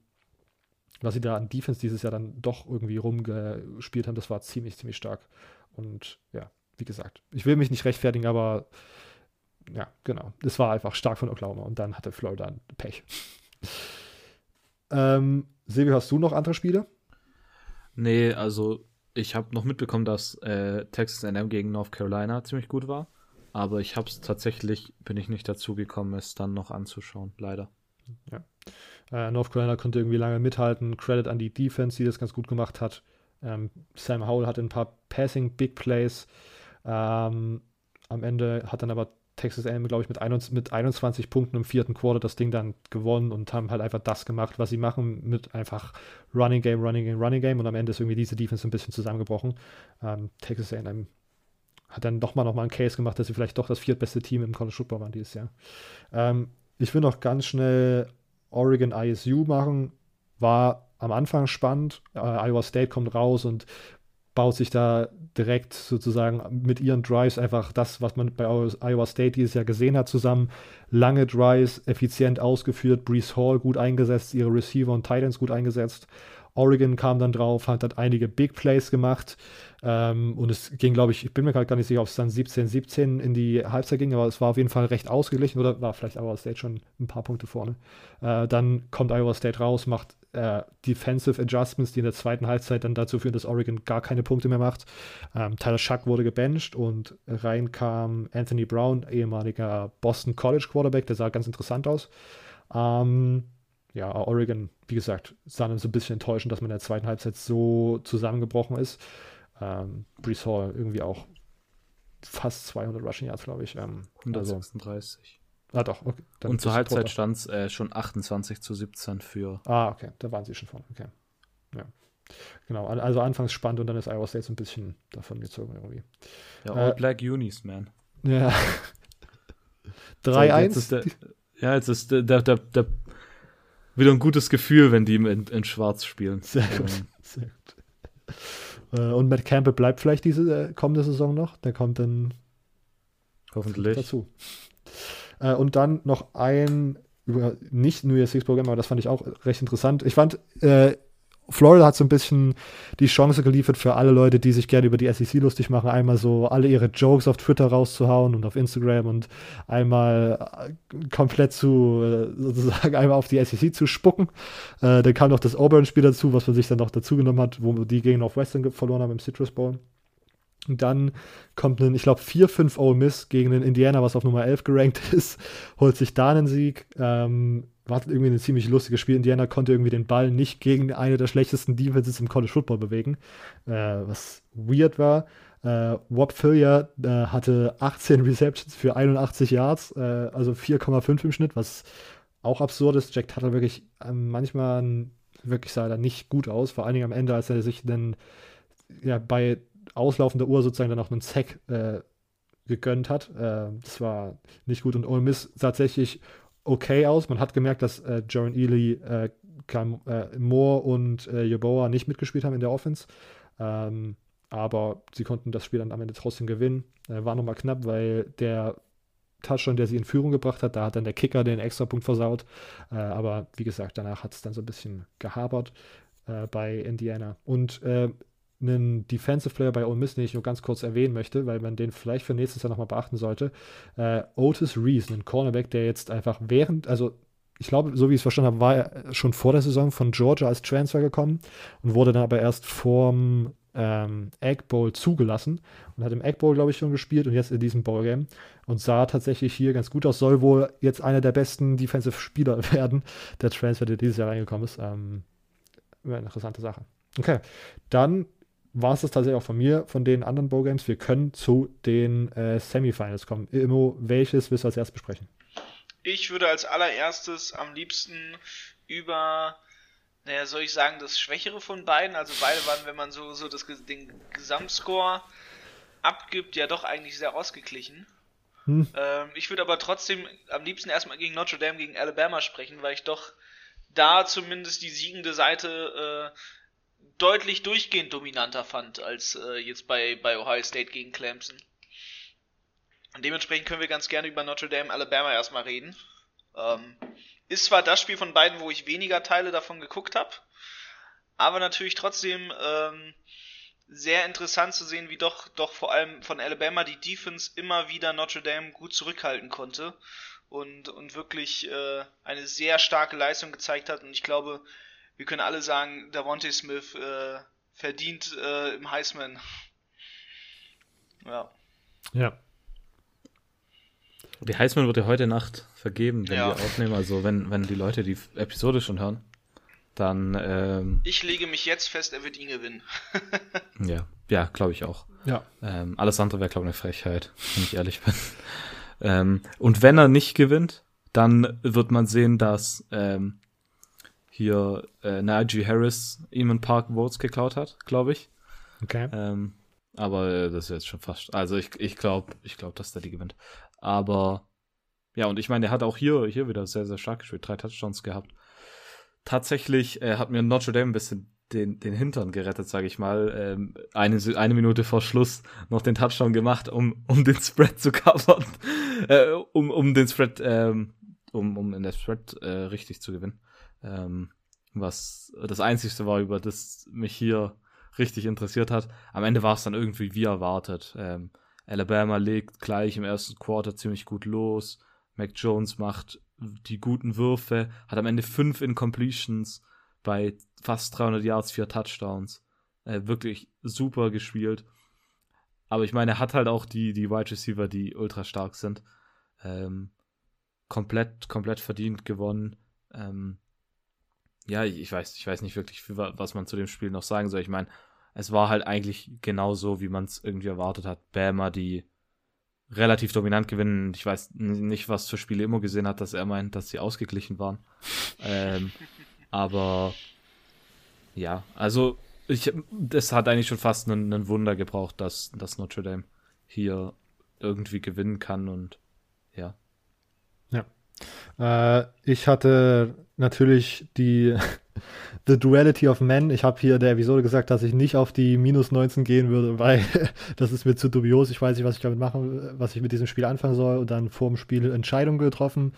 was sie da an Defense dieses Jahr dann doch irgendwie rumgespielt haben, das war ziemlich, ziemlich stark. Und ja, wie gesagt, ich will mich nicht rechtfertigen, aber ja, genau. Das war einfach stark von Oklahoma und dann hatte Florida Pech. ähm, Silvio, hast du noch andere Spiele? Nee, also ich habe noch mitbekommen, dass äh, Texas A&M gegen North Carolina ziemlich gut war, aber ich habe es tatsächlich, bin ich nicht dazu gekommen, es dann noch anzuschauen, leider. Ja. Äh, North Carolina konnte irgendwie lange mithalten. Credit an die Defense, die das ganz gut gemacht hat. Ähm, Sam Howell hatte ein paar Passing Big Plays. Ähm, am Ende hat dann aber Texas A&M, glaube ich, mit, 21, mit 21 Punkten im vierten Quarter das Ding dann gewonnen und haben halt einfach das gemacht, was sie machen, mit einfach Running Game, Running Game, Running Game und am Ende ist irgendwie diese Defense ein bisschen zusammengebrochen. Ähm, Texas A&M hat dann doch mal noch mal einen Case gemacht, dass sie vielleicht doch das viertbeste Team im College Football waren dieses Jahr. Ähm, ich will noch ganz schnell Oregon ISU machen. War am Anfang spannend. Äh, Iowa State kommt raus und baut sich da direkt sozusagen mit ihren Drives einfach das, was man bei Iowa State dieses Jahr gesehen hat, zusammen. Lange Drives, effizient ausgeführt, Brees Hall gut eingesetzt, ihre Receiver und Titans gut eingesetzt. Oregon kam dann drauf, hat dann einige Big Plays gemacht. Ähm, und es ging, glaube ich, ich bin mir gerade gar nicht sicher, ob es dann 17, 17 in die Halbzeit ging, aber es war auf jeden Fall recht ausgeglichen oder war vielleicht Iowa State schon ein paar Punkte vorne. Äh, dann kommt Iowa State raus, macht äh, Defensive Adjustments, die in der zweiten Halbzeit dann dazu führen, dass Oregon gar keine Punkte mehr macht. Ähm, Tyler Schuck wurde gebencht und rein kam Anthony Brown, ehemaliger Boston College Quarterback, der sah ganz interessant aus. Ähm, ja, Oregon, wie gesagt, sah dann so ein bisschen enttäuschend, dass man in der zweiten Halbzeit so zusammengebrochen ist. Ähm, Brees Hall irgendwie auch fast 200 Rushing Yards, glaube ich. Ähm, 136. Also, ah, doch. Okay, Und zur Halbzeit stand es äh, schon 28 zu 17 für. Ah, okay, da waren sie schon vorne. Okay. Ja. Genau, also anfangs spannend und dann ist Iowa State so ein bisschen davon gezogen irgendwie. Ja, All äh, Black Unis, man. Ja. 3-1. ja, jetzt ist der, der, der, der wieder ein gutes Gefühl, wenn die in, in Schwarz spielen. Sehr gut. Ähm. Sehr gut. Äh, und Matt Campbell bleibt vielleicht diese äh, kommende Saison noch. Der kommt dann hoffentlich dazu. Äh, und dann noch ein nicht New Year's Six Programm, aber das fand ich auch recht interessant. Ich fand, äh, Florida hat so ein bisschen die Chance geliefert für alle Leute, die sich gerne über die SEC lustig machen, einmal so alle ihre Jokes auf Twitter rauszuhauen und auf Instagram und einmal äh, komplett zu, äh, sozusagen einmal auf die SEC zu spucken. Äh, dann kam noch das Auburn-Spiel dazu, was man sich dann noch dazu genommen hat, wo die gegen Northwestern verloren haben im Citrus Bowl. Und dann kommt ein, ich glaube, 4-5 Ole Miss gegen den Indiana, was auf Nummer 11 gerankt ist, holt sich da einen Sieg. Ähm, war irgendwie ein ziemlich lustiges Spiel. Indiana konnte irgendwie den Ball nicht gegen eine der schlechtesten Defenses im College Football bewegen, äh, was weird war. Äh, Wop Fillier äh, hatte 18 Receptions für 81 Yards, äh, also 4,5 im Schnitt, was auch absurd ist. Jack Tuttle wirklich ähm, manchmal wirklich sah er nicht gut aus, vor allen Dingen am Ende, als er sich dann ja, bei auslaufender Uhr sozusagen dann auch einen Sack äh, gegönnt hat. Äh, das war nicht gut und Ole Miss tatsächlich okay aus. Man hat gemerkt, dass äh, Jaron Ely, äh, Cam, äh, Moore und äh, Yeboah nicht mitgespielt haben in der Offense. Ähm, aber sie konnten das Spiel dann am Ende trotzdem gewinnen. Äh, war nochmal knapp, weil der Touchdown, der sie in Führung gebracht hat, da hat dann der Kicker den Extrapunkt versaut. Aber wie gesagt, danach hat es dann so ein bisschen gehabert bei Indiana. Und einen Defensive Player bei Ole Miss, den ich nur ganz kurz erwähnen möchte, weil man den vielleicht für nächstes Jahr nochmal beachten sollte. Äh, Otis Reese, ein Cornerback, der jetzt einfach während, also ich glaube, so wie ich es verstanden habe, war er schon vor der Saison von Georgia als Transfer gekommen und wurde dann aber erst vorm ähm, Egg Bowl zugelassen und hat im Egg Bowl, glaube ich, schon gespielt und jetzt in diesem Bowl-Game und sah tatsächlich hier ganz gut aus. Soll wohl jetzt einer der besten Defensive Spieler werden, der Transfer, der dieses Jahr reingekommen ist. Ähm, interessante Sache. Okay, dann war es das tatsächlich auch von mir, von den anderen Bowl-Games. Wir können zu den äh, Semifinals kommen. Immo, welches willst du als erstes besprechen? Ich würde als allererstes am liebsten über, naja, soll ich sagen, das Schwächere von beiden. Also beide waren, wenn man so, so das, den Gesamtscore abgibt, ja doch eigentlich sehr ausgeglichen. Hm. Ähm, ich würde aber trotzdem am liebsten erstmal gegen Notre Dame, gegen Alabama sprechen, weil ich doch da zumindest die siegende Seite äh, deutlich durchgehend dominanter fand als äh, jetzt bei, bei Ohio State gegen Clemson. Und dementsprechend können wir ganz gerne über Notre Dame, Alabama erstmal reden. Ähm, ist zwar das Spiel von beiden, wo ich weniger Teile davon geguckt habe, aber natürlich trotzdem ähm, sehr interessant zu sehen, wie doch, doch vor allem von Alabama die Defense immer wieder Notre Dame gut zurückhalten konnte und, und wirklich äh, eine sehr starke Leistung gezeigt hat. Und ich glaube, wir können alle sagen, Davonte Smith äh, verdient äh, im Heisman. Ja. Ja. Die Heisman wird ja heute Nacht vergeben, wenn ja. wir aufnehmen. Also wenn, wenn die Leute die Episode schon hören, dann. Ähm, ich lege mich jetzt fest, er wird ihn gewinnen. ja, ja, glaube ich auch. Ja. Ähm, alles andere wäre, glaube ich, eine Frechheit, wenn ich ehrlich bin. ähm, und wenn er nicht gewinnt, dann wird man sehen, dass ähm, hier äh, Najee Harris ihm ein paar Votes geklaut hat, glaube ich. Okay. Ähm, aber äh, das ist jetzt schon fast. Also ich, ich glaube, ich glaube, dass der die gewinnt. Aber ja, und ich meine, er hat auch hier, hier wieder sehr, sehr stark gespielt, drei Touchdowns gehabt. Tatsächlich äh, hat mir Notre Dame ein bisschen den, den Hintern gerettet, sage ich mal. Ähm, eine, eine Minute vor Schluss noch den Touchdown gemacht, um, um den Spread zu covern. äh, um, um den Spread, ähm, um, um in der Spread äh, richtig zu gewinnen. Ähm, was das Einzige war, über das mich hier richtig interessiert hat. Am Ende war es dann irgendwie wie erwartet. Ähm, Alabama legt gleich im ersten Quarter ziemlich gut los. Mac Jones macht die guten Würfe, hat am Ende fünf Incompletions bei fast 300 Yards, vier Touchdowns. Äh, wirklich super gespielt. Aber ich meine, er hat halt auch die, die Wide Receiver, die ultra stark sind. Ähm, komplett, komplett verdient gewonnen. Ähm, ja, ich, weiß, ich weiß nicht wirklich, was man zu dem Spiel noch sagen soll. Ich meine, es war halt eigentlich genauso, wie man es irgendwie erwartet hat. Bama, die relativ dominant gewinnen. Ich weiß nicht, was für Spiele immer gesehen hat, dass er meint, dass sie ausgeglichen waren. ähm, aber ja, also ich, das hat eigentlich schon fast einen, einen Wunder gebraucht, dass, dass Notre Dame hier irgendwie gewinnen kann und ja. Ja. Äh, ich hatte natürlich die The Duality of Men. Ich habe hier der Episode gesagt, dass ich nicht auf die minus 19 gehen würde, weil das ist mir zu dubios. Ich weiß nicht, was ich damit machen, was ich mit diesem Spiel anfangen soll. Und dann vor dem Spiel Entscheidung getroffen.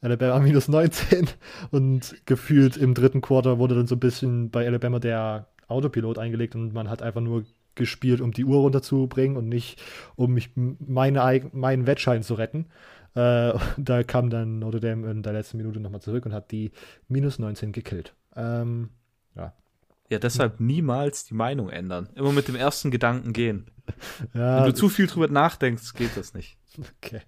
Alabama minus 19 und gefühlt im dritten Quarter wurde dann so ein bisschen bei Alabama der Autopilot eingelegt und man hat einfach nur gespielt, um die Uhr runterzubringen und nicht, um mich meine, meinen Wettschein zu retten. Äh, da kam dann Notre Dame in der letzten Minute nochmal zurück und hat die minus 19 gekillt. Ähm, ja. Ja, deshalb niemals die Meinung ändern. Immer mit dem ersten Gedanken gehen. ja, Wenn du zu viel drüber nachdenkst, geht das nicht. Okay.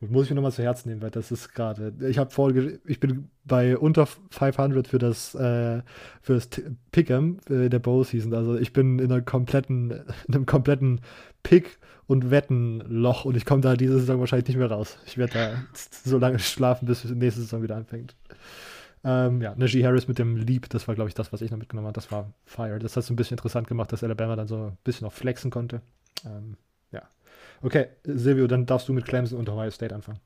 Muss ich mir nochmal zu Herzen nehmen, weil das ist gerade. Ich habe vor, ich bin bei unter 500 für das äh, für das Pick'em äh, der Bowl Season. Also ich bin in einer kompletten, in einem kompletten Pick und Wettenloch und ich komme da diese Saison wahrscheinlich nicht mehr raus. Ich werde da so lange schlafen, bis die nächste Saison wieder anfängt. Ähm, ja, Najee Harris mit dem Leap, das war, glaube ich, das, was ich noch mitgenommen habe. Das war Fire. Das hat es ein bisschen interessant gemacht, dass Alabama dann so ein bisschen noch flexen konnte. Ähm. Okay, Silvio, dann darfst du mit Clemson und Ohio State anfangen.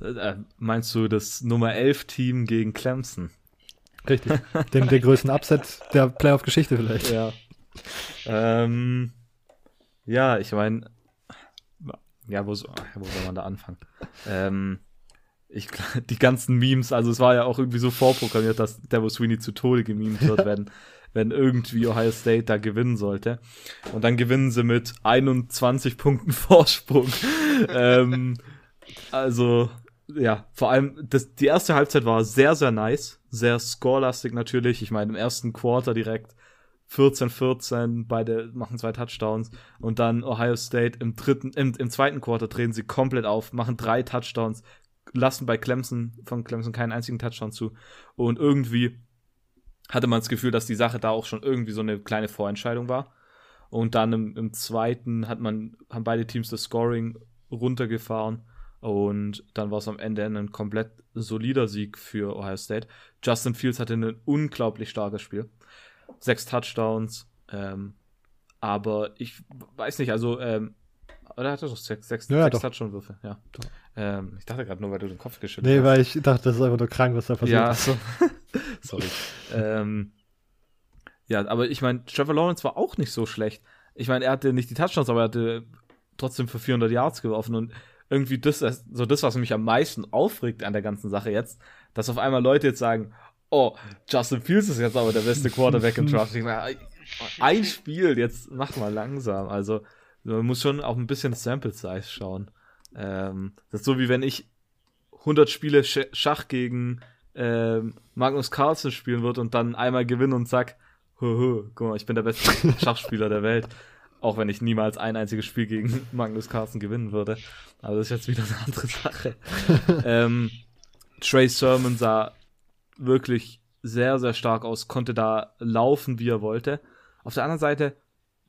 Äh, meinst du das Nummer 11 Team gegen Clemson? Richtig. Den, der größten Upset der Playoff-Geschichte vielleicht. Ja. Ähm, ja, ich meine, ja, wo, wo soll man da anfangen? Ähm, ich, die ganzen Memes, also es war ja auch irgendwie so vorprogrammiert, dass Devil Sweeney zu Tode gemimt wird, wenn, wenn irgendwie Ohio State da gewinnen sollte. Und dann gewinnen sie mit 21 Punkten Vorsprung. ähm, also, ja, vor allem, das, die erste Halbzeit war sehr, sehr nice, sehr scorelastig natürlich. Ich meine, im ersten Quarter direkt 14-14, beide machen zwei Touchdowns und dann Ohio State im dritten, im, im zweiten Quarter drehen sie komplett auf, machen drei Touchdowns, lassen bei Clemson, von Clemson keinen einzigen Touchdown zu und irgendwie hatte man das Gefühl, dass die Sache da auch schon irgendwie so eine kleine Vorentscheidung war. Und dann im, im zweiten hat man, haben beide Teams das Scoring runtergefahren und dann war es am Ende ein komplett solider Sieg für Ohio State. Justin Fields hatte ein unglaublich starkes Spiel sechs Touchdowns. Ähm, aber ich weiß nicht, also, ähm, oder hat er doch sechs, sechs, ja, sechs Touchdown-Würfe? Ja. Ähm, ich dachte gerade nur, weil du den Kopf geschüttelt nee, hast. Nee, weil ich dachte, das ist einfach nur krank, was da passiert. Ja, so. sorry. ähm, ja, aber ich meine, Trevor Lawrence war auch nicht so schlecht. Ich meine, er hatte nicht die Touchdowns, aber er hatte trotzdem für 400 Yards geworfen und irgendwie das, so das, was mich am meisten aufregt an der ganzen Sache jetzt, dass auf einmal Leute jetzt sagen, oh, Justin Fields ist jetzt aber der beste Quarterback im Draft. Ein Spiel, jetzt mach mal langsam. Also, man muss schon auch ein bisschen Sample Size schauen. Ähm, das ist so wie wenn ich 100 Spiele Schach gegen ähm, Magnus Carlsen spielen würde und dann einmal gewinne und sag, hö, guck mal, ich bin der beste Schachspieler der Welt. Auch wenn ich niemals ein einziges Spiel gegen Magnus Carlsen gewinnen würde. Aber das ist jetzt wieder eine andere Sache. ähm, Trey Sermon sah wirklich sehr, sehr stark aus, konnte da laufen, wie er wollte. Auf der anderen Seite,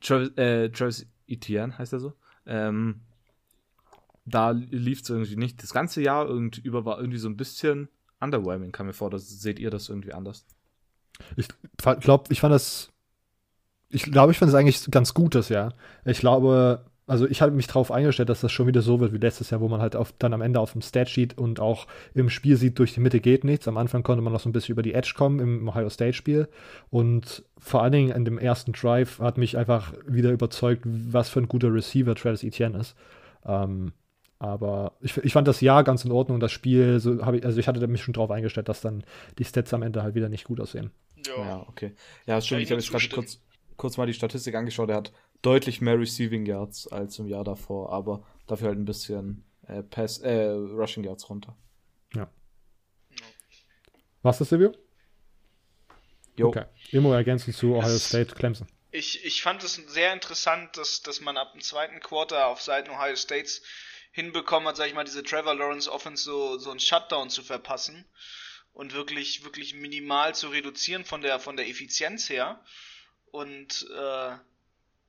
Travis, äh, Travis Etienne heißt er so, ähm, da lief es irgendwie nicht. Das ganze Jahr über war irgendwie so ein bisschen underwhelming, kam mir vor. Das, seht ihr das irgendwie anders? Ich glaube, ich fand das, ich glaube, ich fand es eigentlich ganz gut das Jahr. Ich glaube, also ich habe mich darauf eingestellt, dass das schon wieder so wird wie letztes Jahr, wo man halt auf, dann am Ende auf dem Statsheet und auch im Spiel sieht, durch die Mitte geht nichts. Am Anfang konnte man noch so ein bisschen über die Edge kommen im Ohio State-Spiel. Und vor allen Dingen in dem ersten Drive hat mich einfach wieder überzeugt, was für ein guter Receiver Travis Etienne ist. Ähm, Aber ich, ich fand das Jahr ganz in Ordnung. Das Spiel, so ich, also ich hatte mich schon darauf eingestellt, dass dann die Stats am Ende halt wieder nicht gut aussehen. Ja, ja okay. Ja, stimmt. Ich habe jetzt gerade kurz, kurz mal die Statistik angeschaut. Er hat deutlich mehr Receiving Yards als im Jahr davor, aber dafür halt ein bisschen äh, Pass, äh, Rushing Yards runter. Ja. Was ist Silvio? Jo. Okay. Immer ergänzen zu Ohio State, Clemson. Ich, ich fand es sehr interessant, dass, dass man ab dem zweiten Quarter auf Seiten Ohio States hinbekommen hat, sag ich mal, diese Trevor Lawrence Offense so, so einen Shutdown zu verpassen und wirklich, wirklich minimal zu reduzieren von der, von der Effizienz her. Und äh,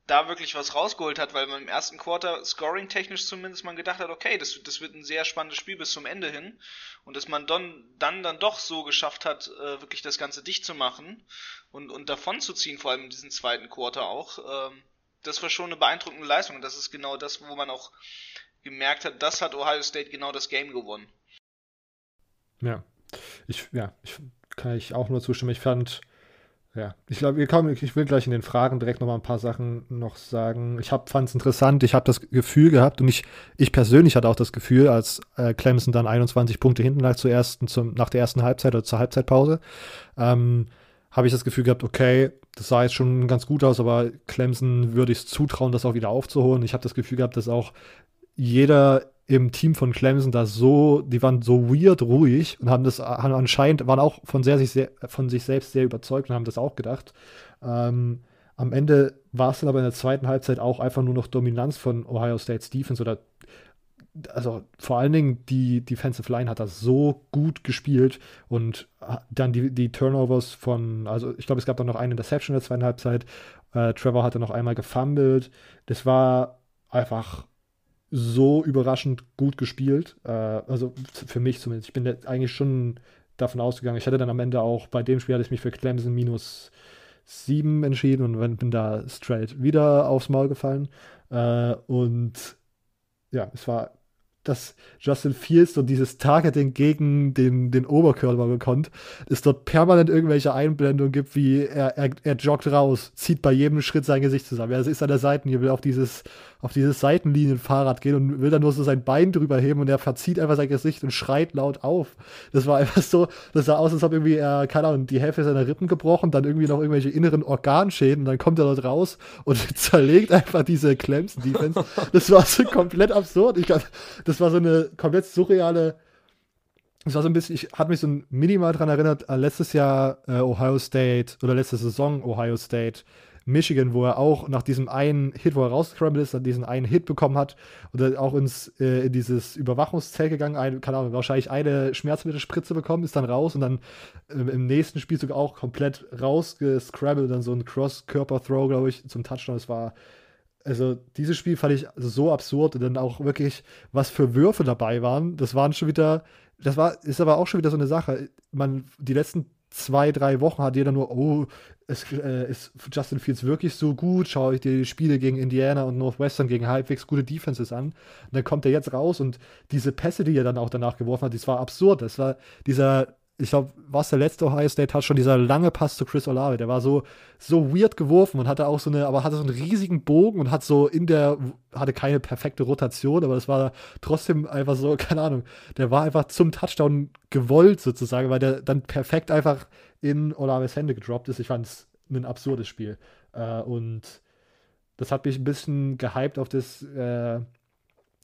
da wirklich was rausgeholt hat, weil man im ersten Quarter scoring-technisch zumindest man gedacht hat, okay, das, das wird ein sehr spannendes Spiel bis zum Ende hin. Und dass man dann, dann, dann doch so geschafft hat, äh, wirklich das Ganze dicht zu machen und, und davon zu ziehen, vor allem in diesem zweiten Quarter auch. Ähm, das war schon eine beeindruckende Leistung. Und das ist genau das, wo man auch gemerkt hat, das hat Ohio State genau das Game gewonnen. Ja, ich, ja, ich kann ich auch nur zustimmen. Ich fand, ja, ich glaube, wir kommen, ich will gleich in den Fragen direkt noch mal ein paar Sachen noch sagen. Ich fand es interessant, ich habe das Gefühl gehabt und ich, ich persönlich hatte auch das Gefühl, als äh, Clemson dann 21 Punkte hinten lag zur ersten, zum, nach der ersten Halbzeit oder zur Halbzeitpause, ähm, habe ich das Gefühl gehabt, okay, das sah jetzt schon ganz gut aus, aber Clemson würde ich es zutrauen, das auch wieder aufzuholen. Ich habe das Gefühl gehabt, dass auch jeder im Team von Clemson da so, die waren so weird ruhig und haben das haben anscheinend, waren auch von, sehr, sich sehr, von sich selbst sehr überzeugt und haben das auch gedacht. Ähm, am Ende war es dann aber in der zweiten Halbzeit auch einfach nur noch Dominanz von Ohio State's Defense oder also vor allen Dingen die Defensive Line hat das so gut gespielt und dann die, die Turnovers von, also ich glaube, es gab dann noch eine Interception in der zweiten Halbzeit. Äh, Trevor hatte noch einmal gefumbled. Das war einfach so überraschend gut gespielt. Äh, also für mich zumindest. Ich bin eigentlich schon davon ausgegangen. Ich hatte dann am Ende auch bei dem Spiel hatte ich mich für Clemson minus 7 entschieden und bin da straight wieder aufs Maul gefallen. Äh, und ja, es war dass Justin Fields so dieses Targeting gegen den, den Oberkörper bekommt, es dort permanent irgendwelche Einblendungen gibt, wie er, er, er joggt raus, zieht bei jedem Schritt sein Gesicht zusammen. Er ist an der Seitenlinie, will auf dieses, auf dieses Seitenlinienfahrrad gehen und will dann nur so sein Bein drüber heben und er verzieht einfach sein Gesicht und schreit laut auf. Das war einfach so, das sah aus, als ob irgendwie er, keine Ahnung, die Hälfte seiner Rippen gebrochen, dann irgendwie noch irgendwelche inneren Organschäden und dann kommt er dort raus und zerlegt einfach diese Clemson-Defense. Das war so komplett absurd. Ich, das das war so eine komplett surreale. Es war so ein bisschen, ich hatte mich so minimal daran erinnert, an letztes Jahr äh, Ohio State oder letzte Saison Ohio State, Michigan, wo er auch nach diesem einen Hit, wo er rausgescrambled ist, dann diesen einen Hit bekommen hat und auch ins, äh, in dieses Überwachungszelt gegangen, ein, keine Ahnung, wahrscheinlich eine Schmerzmittelspritze bekommen, ist dann raus und dann äh, im nächsten Spielzug auch komplett rausgescrambled, dann so ein Cross-Körper-Throw, glaube ich, zum Touchdown. Das war also dieses Spiel fand ich so absurd und dann auch wirklich, was für Würfe dabei waren. Das waren schon wieder, das war, ist aber auch schon wieder so eine Sache. Man, die letzten zwei, drei Wochen hat jeder nur, oh, ist, äh, ist Justin Fields wirklich so gut? Schaue ich die Spiele gegen Indiana und Northwestern gegen halbwegs gute Defenses an. Und dann kommt er jetzt raus und diese Pässe, die er dann auch danach geworfen hat, das war absurd. Das war dieser ich glaube, was der letzte Ohio State hat, schon dieser lange Pass zu Chris Olave, der war so, so weird geworfen und hatte auch so eine, aber hatte so einen riesigen Bogen und hat so in der, hatte keine perfekte Rotation, aber es war trotzdem einfach so, keine Ahnung, der war einfach zum Touchdown gewollt sozusagen, weil der dann perfekt einfach in Olaves Hände gedroppt ist. Ich fand es ein absurdes Spiel. Äh, und das hat mich ein bisschen gehypt auf das, äh,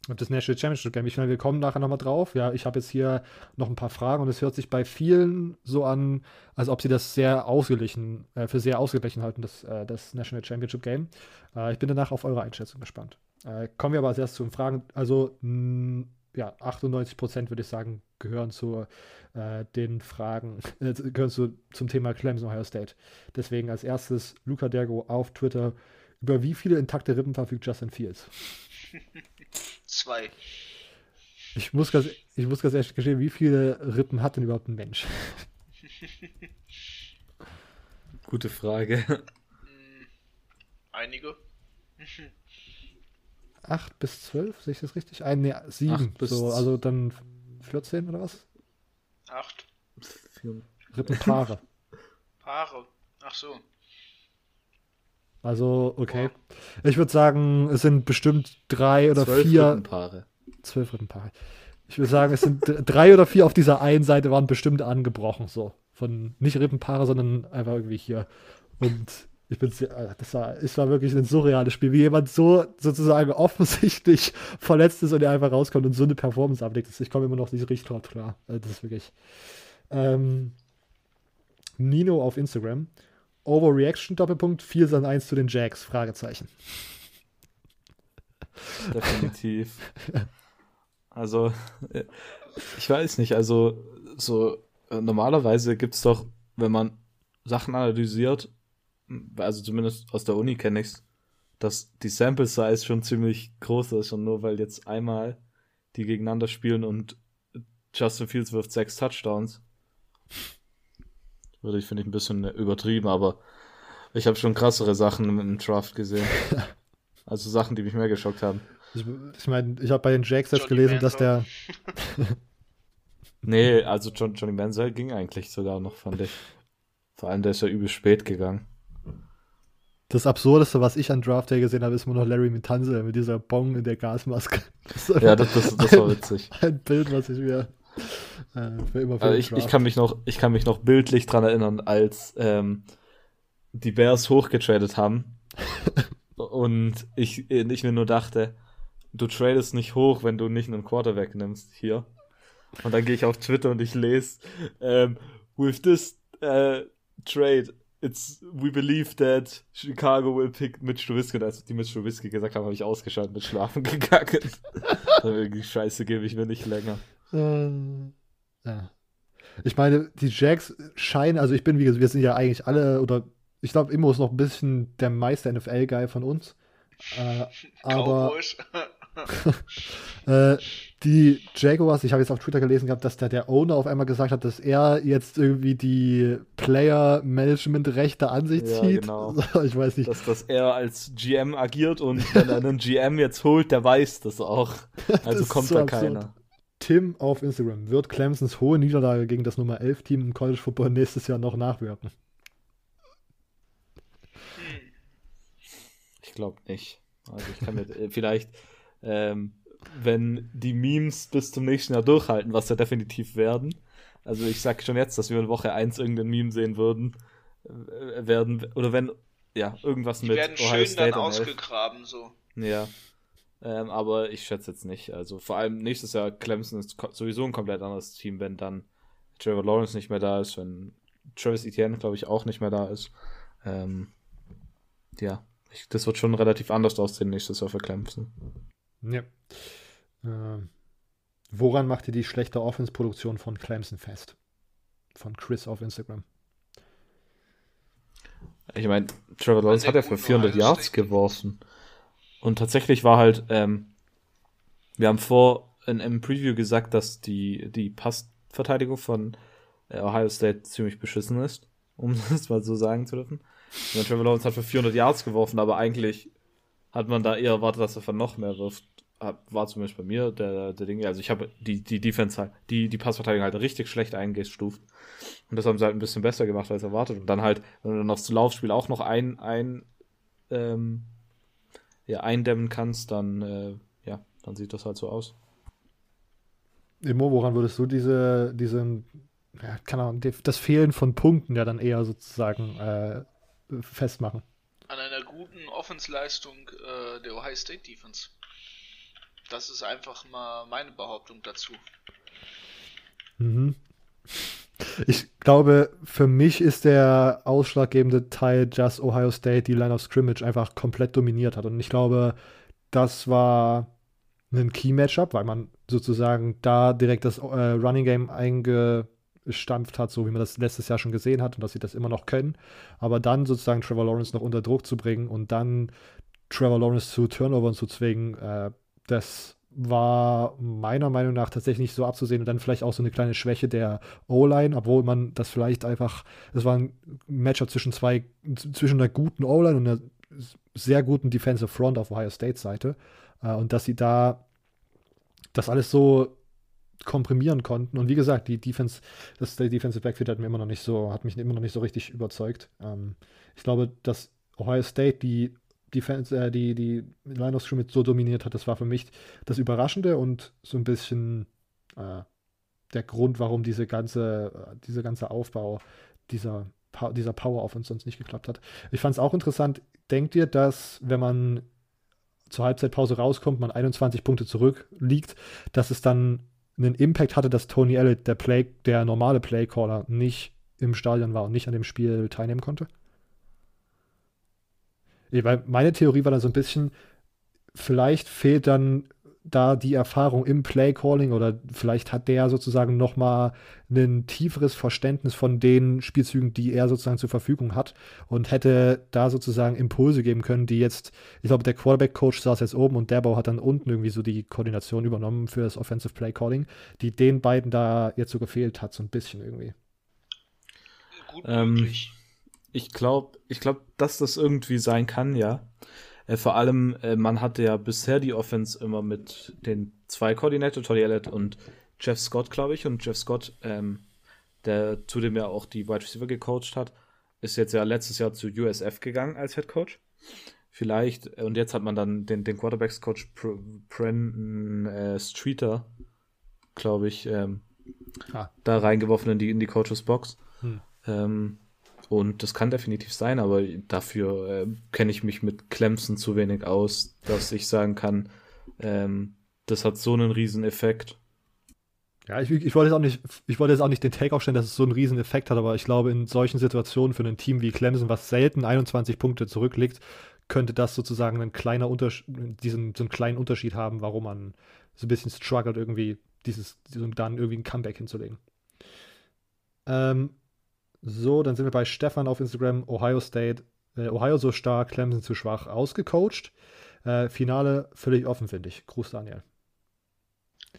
das National Championship Game. Ich meine, wir kommen nachher nochmal drauf. Ja, ich habe jetzt hier noch ein paar Fragen und es hört sich bei vielen so an, als ob sie das sehr ausgeglichen, äh, für sehr ausgeglichen halten, das, äh, das National Championship Game. Äh, ich bin danach auf eure Einschätzung gespannt. Äh, kommen wir aber als erstes zu den Fragen. Also, mh, ja, 98 Prozent würde ich sagen, gehören zu äh, den Fragen, äh, gehören zu, zum Thema Clemson Ohio State. Deswegen als erstes Luca Dergo auf Twitter. Über wie viele intakte Rippen verfügt Justin Fields? Zwei. Ich muss ganz, ich muss ganz ehrlich gestehen, wie viele Rippen hat denn überhaupt ein Mensch? Gute Frage. Hm, einige. Acht bis zwölf, sehe ich das richtig? Ein, nee, sieben. So, also dann 14 oder was? Acht. Rippenpaare. Paare. Ach so. Also, okay. Ich würde sagen, es sind bestimmt drei oder Zwölf vier. Rippenpaare. zwölf Rippenpaare. Ich würde sagen, es sind drei oder vier auf dieser einen Seite waren bestimmt angebrochen, so. Von nicht Rippenpaare, sondern einfach irgendwie hier. Und ich bin sehr, äh, das war, es war wirklich ein surreales Spiel, wie jemand so sozusagen offensichtlich verletzt ist und er einfach rauskommt und so eine Performance ablegt. Ich komme immer noch nicht richtig klar. Also das ist wirklich. Ähm, Nino auf Instagram. Overreaction Doppelpunkt 4 sind 1 zu den Jacks? Fragezeichen. Definitiv. Also, äh, ich weiß nicht, also so äh, normalerweise gibt es doch, wenn man Sachen analysiert, also zumindest aus der Uni kenne ich es, dass die Sample Size schon ziemlich groß ist und nur weil jetzt einmal die gegeneinander spielen und Justin Fields wirft sechs Touchdowns, würde ich, finde ich, ein bisschen übertrieben, aber ich habe schon krassere Sachen im Draft gesehen. also Sachen, die mich mehr geschockt haben. Ich, ich meine, ich habe bei den Jacks jetzt gelesen, Manziel. dass der. nee, also John, Johnny Manziel ging eigentlich sogar noch, fand ich. Vor allem, der ist ja übel spät gegangen. Das Absurdeste, was ich an Draft Day gesehen habe, ist immer noch Larry Mitanze mit dieser Bong in der Gasmaske. Das ja, das, das, das war witzig. Ein Bild, was ich mir äh, für immer für also ich, ich, kann mich noch, ich kann mich noch bildlich dran erinnern, als ähm, die Bears hochgetradet haben und ich, ich mir nur dachte, du tradest nicht hoch, wenn du nicht einen Quarterback nimmst hier. Und dann gehe ich auf Twitter und ich lese, ähm, with this uh, trade, it's, we believe that Chicago will pick Mitch Trubisky. Und als die Mitch Trubisky gesagt haben, habe ich ausgeschaltet mit Schlafen gegangen. Scheiße gebe ich mir nicht länger. Ähm, ja. Ich meine, die Jacks scheinen, also ich bin, wie gesagt, wir sind ja eigentlich alle, oder ich glaube, Immo ist noch ein bisschen der Meister NFL-Guy von uns. Äh, aber äh, die Jaguars, ich habe jetzt auf Twitter gelesen gehabt, dass da der Owner auf einmal gesagt hat, dass er jetzt irgendwie die Player-Management-Rechte an sich ja, zieht. Genau. ich weiß nicht. Dass, dass er als GM agiert und wenn er einen GM jetzt holt, der weiß das auch. Also das kommt so da absurd. keiner. Tim auf Instagram. Wird Clemsons hohe Niederlage gegen das Nummer 11 Team im College Football nächstes Jahr noch nachwirken? Ich glaube nicht. Also ich kann mir äh, vielleicht, ähm, wenn die Memes bis zum nächsten Jahr durchhalten, was ja definitiv werden. Also ich sage schon jetzt, dass wir in Woche 1 irgendein Meme sehen würden, äh, werden, oder wenn, ja, irgendwas die mit werden Ohio schön State dann ausgegraben, so. Ja, ähm, aber ich schätze jetzt nicht. Also vor allem nächstes Jahr Clemson ist sowieso ein komplett anderes Team, wenn dann Trevor Lawrence nicht mehr da ist, wenn Travis Etienne, glaube ich, auch nicht mehr da ist. Ähm, ja, ich, das wird schon relativ anders aussehen nächstes Jahr für Clemson. Ja. Äh, woran macht ihr die schlechte Offense-Produktion von Clemson fest? Von Chris auf Instagram. Ich meine, Trevor Lawrence hat ja für 400 Yards geworfen. Und tatsächlich war halt, ähm, wir haben vor in, im Preview gesagt, dass die, die Passverteidigung von äh, Ohio State ziemlich beschissen ist, um das mal so sagen zu dürfen. Und Trevor Lawrence hat für 400 Yards geworfen, aber eigentlich hat man da eher erwartet, dass er von noch mehr wirft. War zumindest bei mir der, der Ding. Also ich habe die, die Defense halt, die, die Passverteidigung halt richtig schlecht eingestuft. Und das haben sie halt ein bisschen besser gemacht als erwartet. Und dann halt, wenn du dann aufs Laufspiel auch noch ein, ein ähm, ja, eindämmen kannst, dann, äh, ja, dann sieht das halt so aus. Immo, woran würdest du diese, diesen, ja, keine Ahnung, das Fehlen von Punkten ja dann eher sozusagen äh, festmachen? An einer guten Offensleistung äh, der Ohio State Defense. Das ist einfach mal meine Behauptung dazu. Mhm. Ich glaube, für mich ist der ausschlaggebende Teil, dass Ohio State die Line of Scrimmage einfach komplett dominiert hat. Und ich glaube, das war ein Key-Matchup, weil man sozusagen da direkt das äh, Running Game eingestampft hat, so wie man das letztes Jahr schon gesehen hat und dass sie das immer noch können. Aber dann sozusagen Trevor Lawrence noch unter Druck zu bringen und dann Trevor Lawrence zu Turnovern zu zwingen, äh, das war meiner Meinung nach tatsächlich nicht so abzusehen. Und dann vielleicht auch so eine kleine Schwäche der O-Line, obwohl man das vielleicht einfach, es war ein Matchup zwischen zwei, zwischen einer guten O-Line und einer sehr guten Defensive Front auf Ohio State Seite. Äh, und dass sie da das alles so komprimieren konnten. Und wie gesagt, die Defense, das der Defensive Backfield hat mir immer noch nicht so, hat mich immer noch nicht so richtig überzeugt. Ähm, ich glaube, dass Ohio State die die, Fans, äh, die, die Linus Schmidt so dominiert hat, das war für mich das Überraschende und so ein bisschen äh, der Grund, warum diese ganze, äh, dieser ganze Aufbau dieser, dieser Power auf uns sonst nicht geklappt hat. Ich fand es auch interessant. Denkt ihr, dass, wenn man zur Halbzeitpause rauskommt, man 21 Punkte zurückliegt, dass es dann einen Impact hatte, dass Tony Elliott, der Play, der normale Playcaller, nicht im Stadion war und nicht an dem Spiel teilnehmen konnte? Weil meine Theorie war dann so ein bisschen, vielleicht fehlt dann da die Erfahrung im Playcalling oder vielleicht hat der sozusagen noch mal ein tieferes Verständnis von den Spielzügen, die er sozusagen zur Verfügung hat und hätte da sozusagen Impulse geben können, die jetzt, ich glaube, der Quarterback-Coach saß jetzt oben und der Bau hat dann unten irgendwie so die Koordination übernommen für das Offensive Playcalling, die den beiden da jetzt so gefehlt hat, so ein bisschen irgendwie. Gut möglich. Ähm, ich glaube, ich glaube, dass das irgendwie sein kann, ja. Äh, vor allem, äh, man hatte ja bisher die Offense immer mit den zwei Koordinator, Tony Elliott und Jeff Scott, glaube ich. Und Jeff Scott, ähm, der zudem ja auch die Wide Receiver gecoacht hat, ist jetzt ja letztes Jahr zu USF gegangen als Head Coach. Vielleicht, äh, und jetzt hat man dann den, den Quarterbacks-Coach Brandon äh, Streeter, glaube ich, ähm, ah. da reingeworfen in die, in die Coaches Box. Hm. Ähm, und das kann definitiv sein, aber dafür äh, kenne ich mich mit Clemson zu wenig aus, dass ich sagen kann, ähm, das hat so einen riesen Effekt. Ja, ich, ich, wollte jetzt auch nicht, ich wollte jetzt auch nicht den Take aufstellen, dass es so einen riesen Effekt hat, aber ich glaube, in solchen Situationen für ein Team wie Clemson, was selten 21 Punkte zurückliegt, könnte das sozusagen ein kleiner diesen, so einen kleinen Unterschied haben, warum man so ein bisschen struggelt, irgendwie dieses, dann irgendwie ein Comeback hinzulegen. Ähm, so, dann sind wir bei Stefan auf Instagram. Ohio State, äh, Ohio so stark, Clemson zu schwach, ausgecoacht. Äh, Finale völlig offen, finde ich. Gruß, Daniel.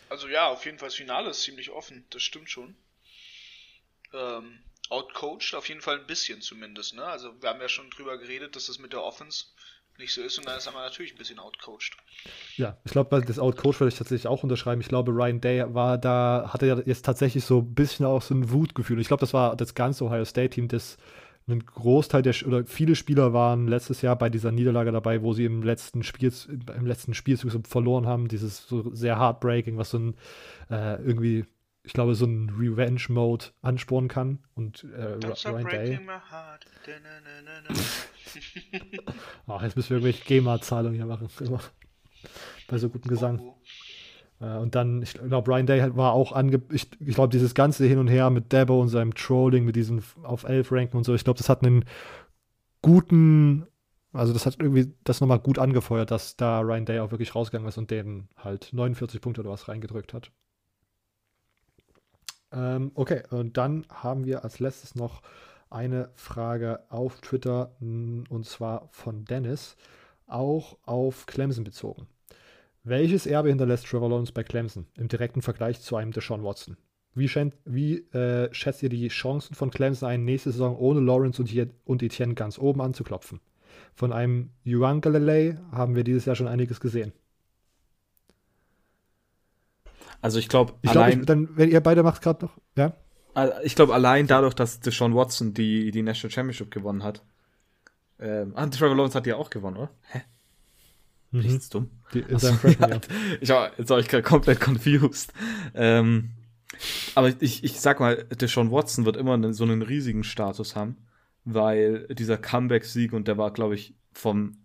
Also ja, auf jeden Fall das Finale ist ziemlich offen, das stimmt schon. Ähm, outcoached auf jeden Fall ein bisschen zumindest, ne? Also wir haben ja schon drüber geredet, dass das mit der Offense nicht so ist und dann ist er natürlich ein bisschen outcoached. Ja, ich glaube, das Outcoach würde ich tatsächlich auch unterschreiben. Ich glaube, Ryan Day war da, hatte ja jetzt tatsächlich so ein bisschen auch so ein Wutgefühl. Ich glaube, das war das ganze Ohio State-Team, das ein Großteil der oder viele Spieler waren letztes Jahr bei dieser Niederlage dabei, wo sie im letzten Spiel im letzten Spielzug so verloren haben, dieses so sehr heartbreaking, was so ein äh, irgendwie ich glaube, so ein Revenge-Mode anspornen kann. Und äh, Ryan Day. Ach, jetzt müssen wir irgendwelche GEMA-Zahlungen hier machen. Bei so gutem Gesang. Oh, oh. Äh, und dann, ich glaube, Brian Day war auch ange. Ich, ich glaube, dieses ganze Hin und Her mit Debo und seinem Trolling, mit diesem auf 11 ranken und so, ich glaube, das hat einen guten. Also, das hat irgendwie das nochmal gut angefeuert, dass da Ryan Day auch wirklich rausgegangen ist und den halt 49 Punkte oder was reingedrückt hat. Ähm, okay, und dann haben wir als letztes noch eine Frage auf Twitter und zwar von Dennis, auch auf Clemson bezogen. Welches Erbe hinterlässt Trevor Lawrence bei Clemson im direkten Vergleich zu einem Deshaun Watson? Wie, schätzt, wie äh, schätzt ihr die Chancen von Clemson ein, nächste Saison ohne Lawrence und, und Etienne ganz oben anzuklopfen? Von einem Yuan Galilei haben wir dieses Jahr schon einiges gesehen. Also ich glaube, allein. Glaub, dann, wenn ihr beide macht gerade noch, ja? Ich glaube, allein dadurch, dass Deshaun Watson die, die National Championship gewonnen hat. Ähm, ah, Trevor Lawrence hat die auch gewonnen, oder? Hä? Mhm. Nichts dumm. Die, in seinem Freshman, ja. Ich war, jetzt war ich gerade komplett confused. Ähm, aber ich, ich sag mal, Deshaun Watson wird immer so einen riesigen Status haben, weil dieser Comeback-Sieg und der war, glaube ich, vom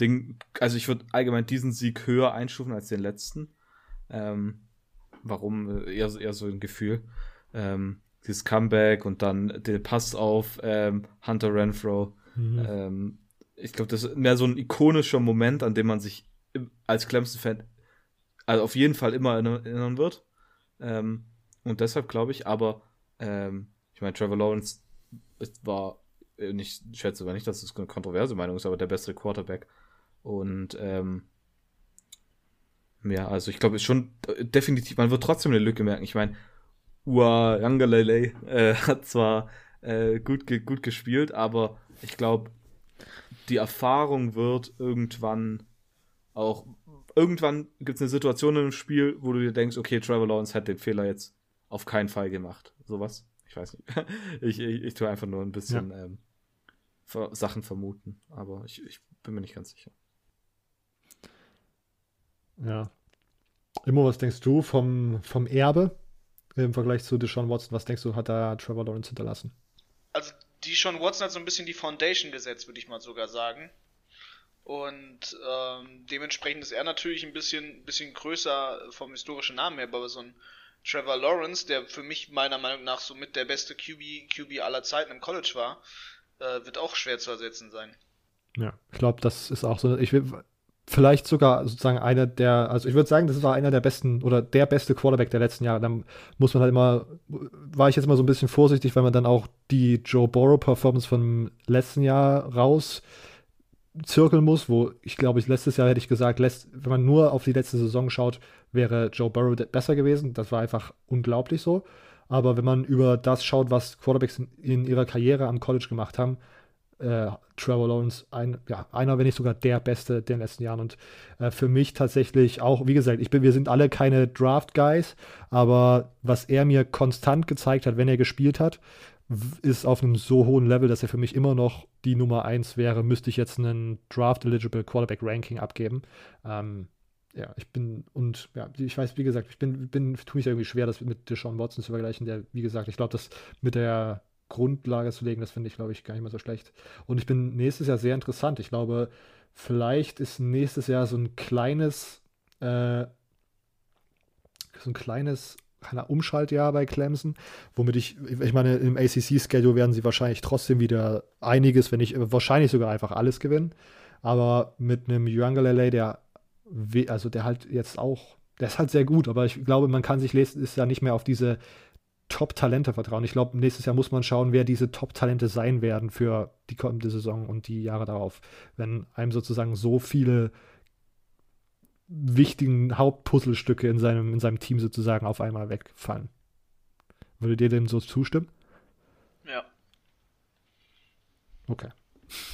Ding, also ich würde allgemein diesen Sieg höher einstufen als den letzten. Ähm, warum, äh, eher, eher so ein Gefühl. Ähm, dieses Comeback und dann den Pass auf ähm, Hunter Renfro. Mhm. Ähm, ich glaube, das ist mehr so ein ikonischer Moment, an dem man sich als Clemson-Fan also auf jeden Fall immer erinnern wird. Ähm, und deshalb glaube ich, aber ähm, ich meine, Trevor Lawrence war, äh, ich schätze aber nicht, dass es das eine kontroverse Meinung ist, aber der beste Quarterback. Und ähm, ja, also ich glaube, schon äh, definitiv, man wird trotzdem eine Lücke merken. Ich meine, Ua Yangalele äh, hat zwar äh, gut, ge gut gespielt, aber ich glaube, die Erfahrung wird irgendwann auch, irgendwann gibt es eine Situation im Spiel, wo du dir denkst, okay, Trevor Lawrence hat den Fehler jetzt auf keinen Fall gemacht. Sowas. Ich weiß nicht. ich, ich, ich tue einfach nur ein bisschen ja. ähm, Sachen vermuten. Aber ich, ich bin mir nicht ganz sicher. Ja. Immo, was denkst du vom, vom Erbe im Vergleich zu Deshaun Watson? Was denkst du, hat da Trevor Lawrence hinterlassen? Also, Deshaun Watson hat so ein bisschen die Foundation gesetzt, würde ich mal sogar sagen. Und ähm, dementsprechend ist er natürlich ein bisschen, bisschen größer vom historischen Namen her, aber so ein Trevor Lawrence, der für mich meiner Meinung nach so mit der beste QB, QB aller Zeiten im College war, äh, wird auch schwer zu ersetzen sein. Ja, ich glaube, das ist auch so. Ich will vielleicht sogar sozusagen einer der, also ich würde sagen, das war einer der besten oder der beste Quarterback der letzten Jahre. Dann muss man halt immer, war ich jetzt mal so ein bisschen vorsichtig, weil man dann auch die Joe Burrow Performance vom letzten Jahr raus zirkeln muss, wo ich glaube, ich letztes Jahr hätte ich gesagt, lässt, wenn man nur auf die letzte Saison schaut, wäre Joe Burrow besser gewesen. Das war einfach unglaublich so. Aber wenn man über das schaut, was Quarterbacks in, in ihrer Karriere am College gemacht haben, äh, Trevor Lawrence ein, ja, einer, wenn nicht sogar der Beste der letzten Jahren. Und äh, für mich tatsächlich auch, wie gesagt, ich bin, wir sind alle keine Draft-Guys, aber was er mir konstant gezeigt hat, wenn er gespielt hat, ist auf einem so hohen Level, dass er für mich immer noch die Nummer 1 wäre, müsste ich jetzt einen Draft-Eligible Quarterback-Ranking abgeben. Ähm, ja, ich bin, und ja, ich weiß, wie gesagt, ich bin, bin tue mich irgendwie schwer, das mit Deshaun Watson zu vergleichen, der, wie gesagt, ich glaube, das mit der Grundlage zu legen, das finde ich, glaube ich, gar nicht mal so schlecht. Und ich bin nächstes Jahr sehr interessant. Ich glaube, vielleicht ist nächstes Jahr so ein kleines, äh, so ein kleines Umschaltjahr bei Clemson, womit ich, ich meine, im ACC-Schedule werden sie wahrscheinlich trotzdem wieder einiges, wenn nicht wahrscheinlich sogar einfach alles gewinnen. Aber mit einem Yuangalele, der, also der halt jetzt auch, der ist halt sehr gut, aber ich glaube, man kann sich lesen, ist ja nicht mehr auf diese Top-Talente vertrauen. Ich glaube, nächstes Jahr muss man schauen, wer diese Top-Talente sein werden für die kommende Saison und die Jahre darauf. Wenn einem sozusagen so viele wichtigen Hauptpuzzlestücke in seinem, in seinem Team sozusagen auf einmal wegfallen. Würdet ihr dem so zustimmen? Ja. Okay.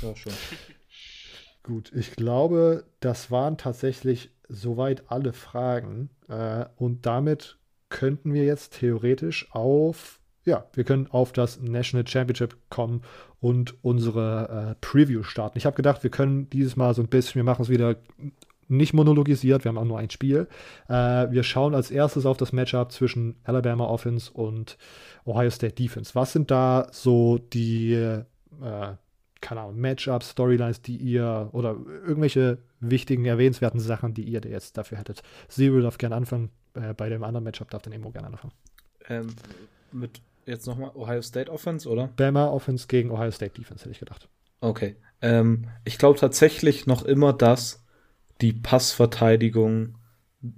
Ja, schon. Gut, ich glaube, das waren tatsächlich soweit alle Fragen. Äh, und damit könnten wir jetzt theoretisch auf, ja, wir können auf das National Championship kommen und unsere äh, Preview starten. Ich habe gedacht, wir können dieses Mal so ein bisschen, wir machen es wieder nicht monologisiert, wir haben auch nur ein Spiel. Äh, wir schauen als erstes auf das Matchup zwischen Alabama Offense und Ohio State Defense. Was sind da so die, äh, keine Ahnung, Matchups, Storylines, die ihr oder irgendwelche wichtigen, erwähnenswerten Sachen, die ihr jetzt dafür hättet? Zero darf gerne anfangen. Äh, bei dem anderen Matchup darf dann Emo gerne anfangen. Ähm, mit jetzt nochmal Ohio State Offense, oder? Bama Offense gegen Ohio State Defense, hätte ich gedacht. Okay. Ähm, ich glaube tatsächlich noch immer, dass die Passverteidigung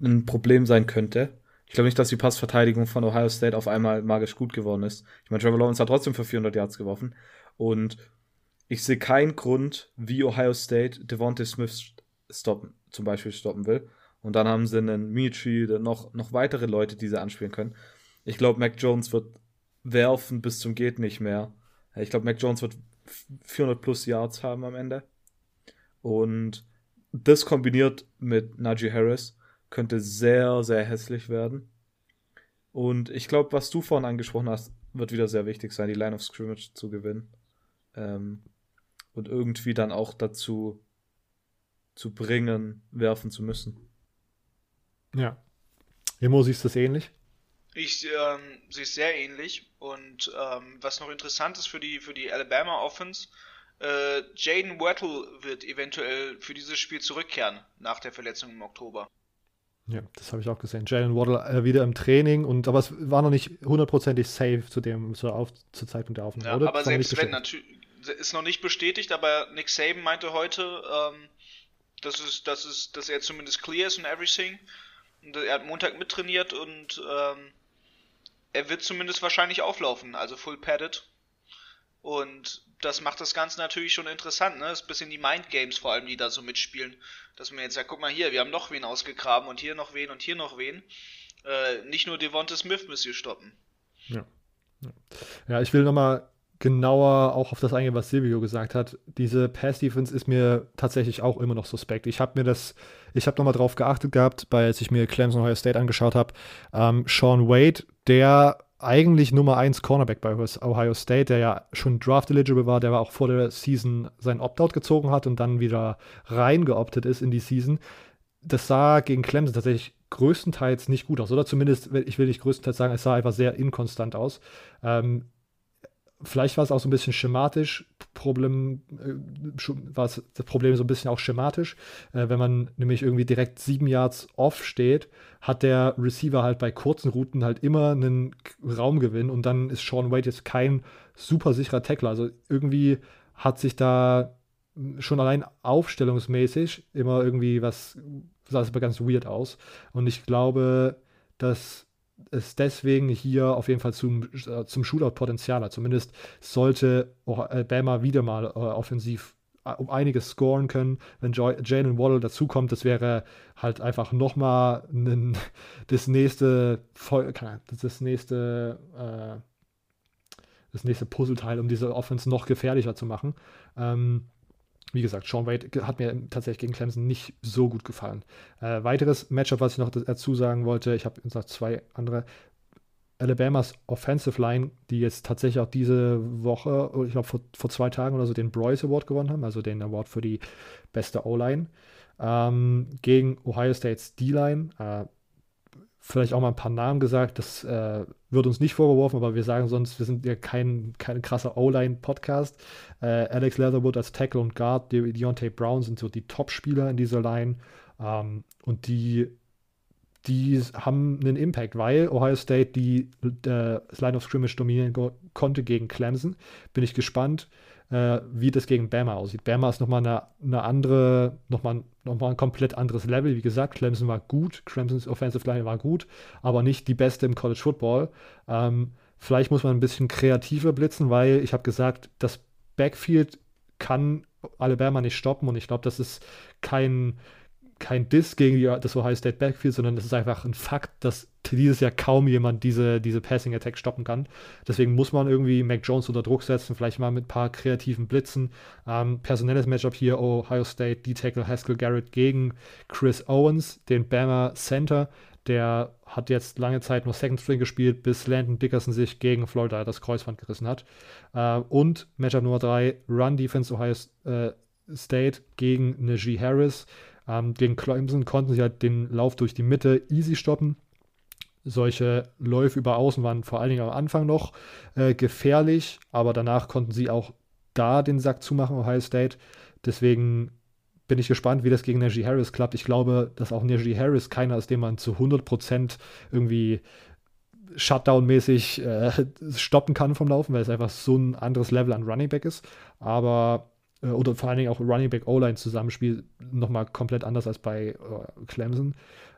ein Problem sein könnte. Ich glaube nicht, dass die Passverteidigung von Ohio State auf einmal magisch gut geworden ist. Ich meine, Trevor Lawrence hat trotzdem für 400 Yards geworfen. Und ich sehe keinen Grund, wie Ohio State Devontae Smith stoppen, zum Beispiel stoppen will. Und dann haben sie einen Michi, noch, noch weitere Leute, die sie anspielen können. Ich glaube, Mac Jones wird werfen bis zum geht nicht mehr. Ich glaube, Mac Jones wird 400 plus Yards haben am Ende. Und das kombiniert mit Najee Harris könnte sehr, sehr hässlich werden. Und ich glaube, was du vorhin angesprochen hast, wird wieder sehr wichtig sein, die Line of Scrimmage zu gewinnen. Ähm, und irgendwie dann auch dazu zu bringen, werfen zu müssen. Ja. Emo, siehst du das ähnlich? Ich ähm, sehe es sehr ähnlich. Und ähm, was noch interessant ist für die, für die Alabama Offense, äh, Jaden Wattle wird eventuell für dieses Spiel zurückkehren nach der Verletzung im Oktober. Ja, das habe ich auch gesehen. Jalen Waddle äh, wieder im Training und aber es war noch nicht hundertprozentig safe zu dem zur, Auf, zur Zeitpunkt der Aufnahme. Ja, oder? aber selbst wenn natürlich ist noch nicht bestätigt, aber Nick Saban meinte heute, ähm, dass es, dass es, dass er zumindest clear ist und everything. Und er hat Montag mittrainiert und ähm, er wird zumindest wahrscheinlich auflaufen, also full padded. Und das macht das Ganze natürlich schon interessant, ne? Das ist ein bisschen die Mindgames vor allem, die da so mitspielen. Dass man jetzt sagt, guck mal hier, wir haben noch wen ausgegraben und hier noch wen und hier noch wen. Äh, nicht nur Devonta Smith müsst ihr stoppen. Ja. Ja, ich will nochmal genauer auch auf das eingehen, was Silvio gesagt hat. Diese Pass-Defense ist mir tatsächlich auch immer noch suspekt. Ich habe mir das, ich habe nochmal drauf geachtet gehabt, bei, als ich mir Clemson Ohio State angeschaut habe. Ähm, Sean Wade, der eigentlich Nummer 1 Cornerback bei Ohio State, der ja schon draft eligible war, der war auch vor der Season sein Opt-out gezogen hat und dann wieder reingeoptet ist in die Season. Das sah gegen Clemson tatsächlich größtenteils nicht gut aus. Oder zumindest, ich will nicht größtenteils sagen, es sah einfach sehr inkonstant aus. Ähm, vielleicht war es auch so ein bisschen schematisch, Problem, äh, war es das Problem so ein bisschen auch schematisch. Äh, wenn man nämlich irgendwie direkt sieben Yards off steht, hat der Receiver halt bei kurzen Routen halt immer einen Raumgewinn und dann ist Sean Wade jetzt kein super sicherer Tackler. Also irgendwie hat sich da schon allein aufstellungsmäßig immer irgendwie was, sah es aber ganz weird aus. Und ich glaube, dass es deswegen hier auf jeden Fall zum, äh, zum Shootout-Potenzial hat. Zumindest sollte Alabama wieder mal äh, offensiv äh, um einiges scoren können, wenn Jalen Waddle dazukommt. Das wäre halt einfach nochmal das nächste, das nächste, äh, das nächste Puzzleteil, um diese Offense noch gefährlicher zu machen. Ähm, wie gesagt, Sean Wade hat mir tatsächlich gegen Clemson nicht so gut gefallen. Äh, weiteres Matchup, was ich noch dazu sagen wollte, ich habe noch zwei andere. Alabamas Offensive Line, die jetzt tatsächlich auch diese Woche, ich glaube vor, vor zwei Tagen oder so, den Bryce Award gewonnen haben, also den Award für die beste O-Line, ähm, gegen Ohio State's D-Line. Äh, vielleicht auch mal ein paar Namen gesagt. Das äh, wird uns nicht vorgeworfen, aber wir sagen sonst, wir sind ja kein, kein krasser O-Line-Podcast. Äh, Alex Leatherwood als Tackle und Guard, De Deontay Brown sind so die Top-Spieler in dieser Line. Ähm, und die, die haben einen Impact, weil Ohio State die, äh, Line of Scrimmage dominieren konnte gegen Clemson. Bin ich gespannt äh, wie das gegen Bama aussieht. Bama ist nochmal eine, eine andere, nochmal noch mal ein komplett anderes Level. Wie gesagt, Clemson war gut, Clemsons Offensive Line war gut, aber nicht die beste im College Football. Ähm, vielleicht muss man ein bisschen kreativer blitzen, weil ich habe gesagt, das Backfield kann Alabama nicht stoppen und ich glaube, das ist kein, kein Diss gegen die, das Ohio State Backfield, sondern es ist einfach ein Fakt, dass dieses Jahr kaum jemand diese, diese Passing Attack stoppen kann. Deswegen muss man irgendwie Mac Jones unter Druck setzen, vielleicht mal mit ein paar kreativen Blitzen. Ähm, personelles Matchup hier: Ohio State, D-Tackle Haskell Garrett gegen Chris Owens, den Bama Center. Der hat jetzt lange Zeit nur Second String gespielt, bis Landon Dickerson sich gegen Florida das Kreuzband gerissen hat. Äh, und Matchup Nummer 3, Run Defense Ohio äh, State gegen Najee Harris. Ähm, gegen Clemson konnten sie halt den Lauf durch die Mitte easy stoppen. Solche Läufe über Außen waren vor allen Dingen am Anfang noch äh, gefährlich, aber danach konnten sie auch da den Sack zumachen, Ohio State. Deswegen bin ich gespannt, wie das gegen Najee Harris klappt. Ich glaube, dass auch Najee Harris keiner ist, den man zu 100% irgendwie Shutdown-mäßig äh, stoppen kann vom Laufen, weil es einfach so ein anderes Level an Running Back ist. Aber äh, oder vor allen Dingen auch Running Back O-Line Zusammenspiel nochmal komplett anders als bei äh, Clemson.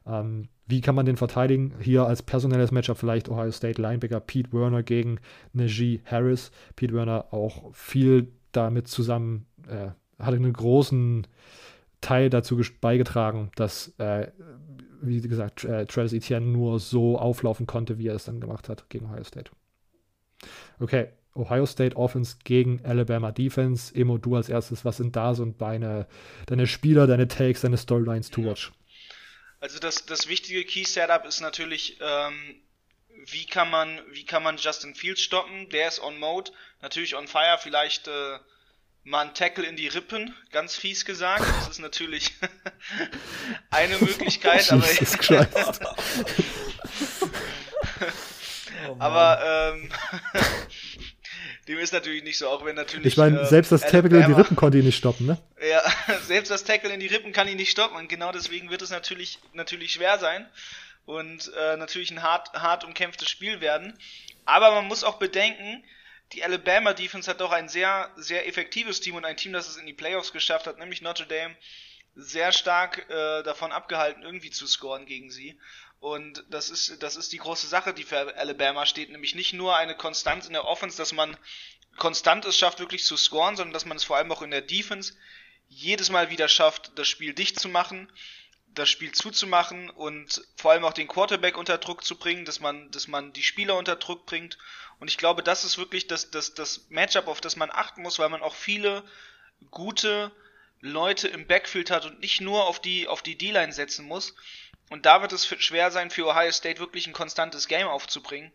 Ähm, wie kann man den verteidigen? Hier als personelles Matchup vielleicht Ohio State Linebacker Pete Werner gegen Najee Harris. Pete Werner auch viel damit zusammen, äh, hatte einen großen Teil dazu beigetragen, dass, äh, wie gesagt, äh, Travis Etienne nur so auflaufen konnte, wie er es dann gemacht hat gegen Ohio State. Okay, Ohio State Offense gegen Alabama Defense. Emo, du als erstes, was sind da so deine, deine Spieler, deine Takes, deine Storylines to watch? Also das, das wichtige Key Setup ist natürlich, ähm, wie kann man, wie kann man Justin Fields stoppen? Der ist on Mode, natürlich on fire, vielleicht äh, mal ein Tackle in die Rippen, ganz fies gesagt. Das ist natürlich eine Möglichkeit, aber oh aber ähm, dem ist natürlich nicht so, auch wenn natürlich. Ich meine, äh, selbst das Tackle in die Rippen konnte ihn nicht stoppen, ne? Ja, selbst das Tackle in die Rippen kann ihn nicht stoppen und genau deswegen wird es natürlich, natürlich schwer sein und äh, natürlich ein hart, hart umkämpftes Spiel werden. Aber man muss auch bedenken, die Alabama Defense hat doch ein sehr, sehr effektives Team und ein Team, das es in die Playoffs geschafft hat, nämlich Notre Dame, sehr stark äh, davon abgehalten, irgendwie zu scoren gegen sie. Und das ist, das ist die große Sache, die für Alabama steht, nämlich nicht nur eine Konstanz in der Offense, dass man konstant es schafft, wirklich zu scoren, sondern dass man es vor allem auch in der Defense jedes Mal wieder schafft, das Spiel dicht zu machen, das Spiel zuzumachen und vor allem auch den Quarterback unter Druck zu bringen, dass man, dass man die Spieler unter Druck bringt. Und ich glaube, das ist wirklich das, das, das Matchup, auf das man achten muss, weil man auch viele gute Leute im Backfield hat und nicht nur auf die, auf die D-Line setzen muss. Und da wird es schwer sein, für Ohio State wirklich ein konstantes Game aufzubringen.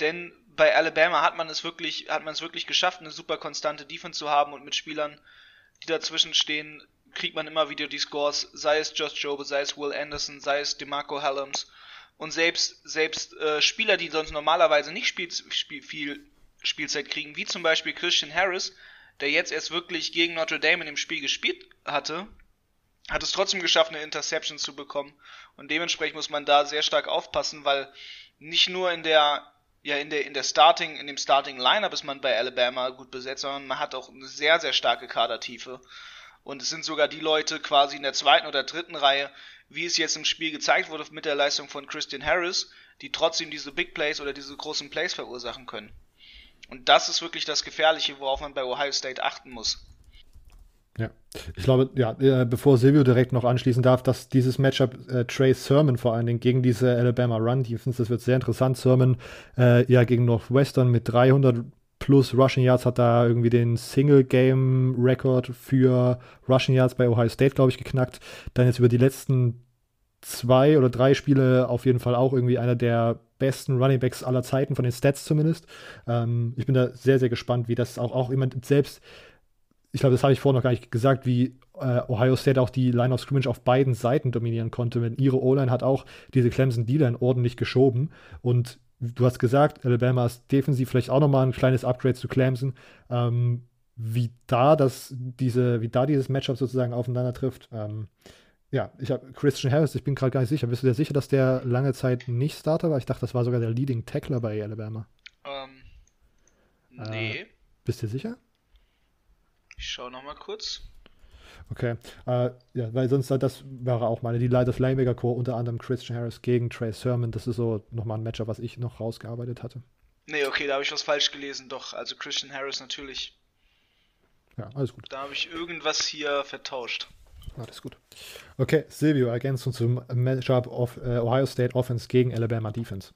denn bei Alabama hat man es wirklich, hat man es wirklich geschafft, eine super konstante Defense zu haben und mit Spielern, die dazwischen stehen, kriegt man immer wieder die Scores, sei es Josh Jobe, sei es Will Anderson, sei es DeMarco Hallums. Und selbst, selbst äh, Spieler, die sonst normalerweise nicht spiel, spiel, viel Spielzeit kriegen, wie zum Beispiel Christian Harris, der jetzt erst wirklich gegen Notre Dame in dem Spiel gespielt hatte, hat es trotzdem geschafft, eine Interception zu bekommen. Und dementsprechend muss man da sehr stark aufpassen, weil nicht nur in der ja in der in der Starting in dem Starting Lineup ist man bei Alabama gut besetzt, sondern man hat auch eine sehr sehr starke Kadertiefe und es sind sogar die Leute quasi in der zweiten oder dritten Reihe, wie es jetzt im Spiel gezeigt wurde mit der Leistung von Christian Harris, die trotzdem diese Big Plays oder diese großen Plays verursachen können. Und das ist wirklich das Gefährliche, worauf man bei Ohio State achten muss. Ja, ich glaube, ja, äh, bevor Silvio direkt noch anschließen darf, dass dieses Matchup äh, Trey Sermon vor allen Dingen gegen diese Alabama Run Defense, das wird sehr interessant. Sermon äh, ja gegen Northwestern mit 300 plus Rushing Yards hat da irgendwie den Single Game Record für Rushing Yards bei Ohio State, glaube ich, geknackt. Dann jetzt über die letzten zwei oder drei Spiele auf jeden Fall auch irgendwie einer der besten Running Backs aller Zeiten, von den Stats zumindest. Ähm, ich bin da sehr, sehr gespannt, wie das auch, auch jemand selbst ich glaube, das habe ich vorhin noch gar nicht gesagt, wie äh, Ohio State auch die Line of Scrimmage auf beiden Seiten dominieren konnte. Denn ihre O-Line hat auch diese Clemson D-Line ordentlich geschoben. Und du hast gesagt, Alabama ist defensiv vielleicht auch nochmal ein kleines Upgrade zu Clemson. Ähm, wie da das, diese, wie da dieses Matchup sozusagen aufeinander trifft. Ähm, ja, ich habe Christian Harris, ich bin gerade gar nicht sicher. Bist du dir sicher, dass der lange Zeit nicht Starter war? Ich dachte, das war sogar der Leading Tackler bei Alabama. Ähm, nee. Äh, bist du dir sicher? Ich schaue nochmal kurz. Okay, äh, ja, weil sonst das wäre auch meine, die das Linebacker Core unter anderem Christian Harris gegen Trey Sermon, das ist so nochmal ein Matchup, was ich noch rausgearbeitet hatte. Nee, okay, da habe ich was falsch gelesen, doch, also Christian Harris natürlich. Ja, alles gut. Da habe ich irgendwas hier vertauscht. Alles gut. Okay, Silvio, Ergänzung zum Matchup of äh, Ohio State Offense gegen Alabama Defense.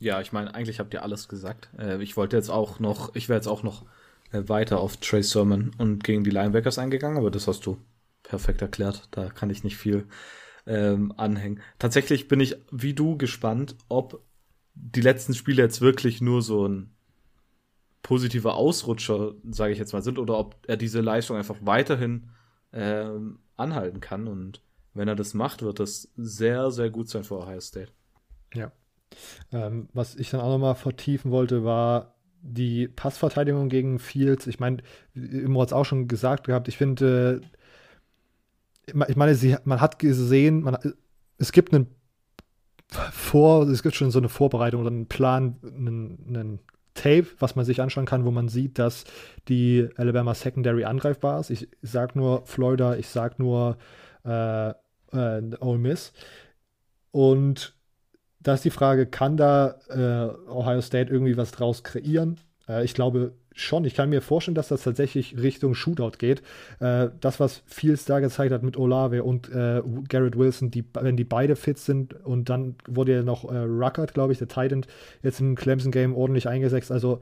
Ja, ich meine, eigentlich habt ihr alles gesagt. Äh, ich wollte jetzt auch noch, ich wäre jetzt auch noch weiter auf Trey Sermon und gegen die Linebackers eingegangen, aber das hast du perfekt erklärt. Da kann ich nicht viel ähm, anhängen. Tatsächlich bin ich wie du gespannt, ob die letzten Spiele jetzt wirklich nur so ein positiver Ausrutscher, sage ich jetzt mal, sind oder ob er diese Leistung einfach weiterhin ähm, anhalten kann. Und wenn er das macht, wird das sehr, sehr gut sein für Ohio State. Ja. Ähm, was ich dann auch nochmal vertiefen wollte, war die Passverteidigung gegen Fields, ich meine, Immo hat es auch schon gesagt gehabt, ich finde, äh, ich meine, man hat gesehen, man, es gibt einen vor, es gibt schon so eine Vorbereitung oder einen Plan, einen, einen Tape, was man sich anschauen kann, wo man sieht, dass die Alabama Secondary angreifbar ist. Ich sag nur Florida, ich sag nur äh, äh, Ole Miss. Und da ist die Frage, kann da äh, Ohio State irgendwie was draus kreieren? Äh, ich glaube schon. Ich kann mir vorstellen, dass das tatsächlich Richtung Shootout geht. Äh, das, was Fields da gezeigt hat mit Olave und äh, Garrett Wilson, die, wenn die beide fit sind und dann wurde ja noch äh, Ruckert, glaube ich, der Titan, jetzt im Clemson-Game ordentlich eingesetzt. Also,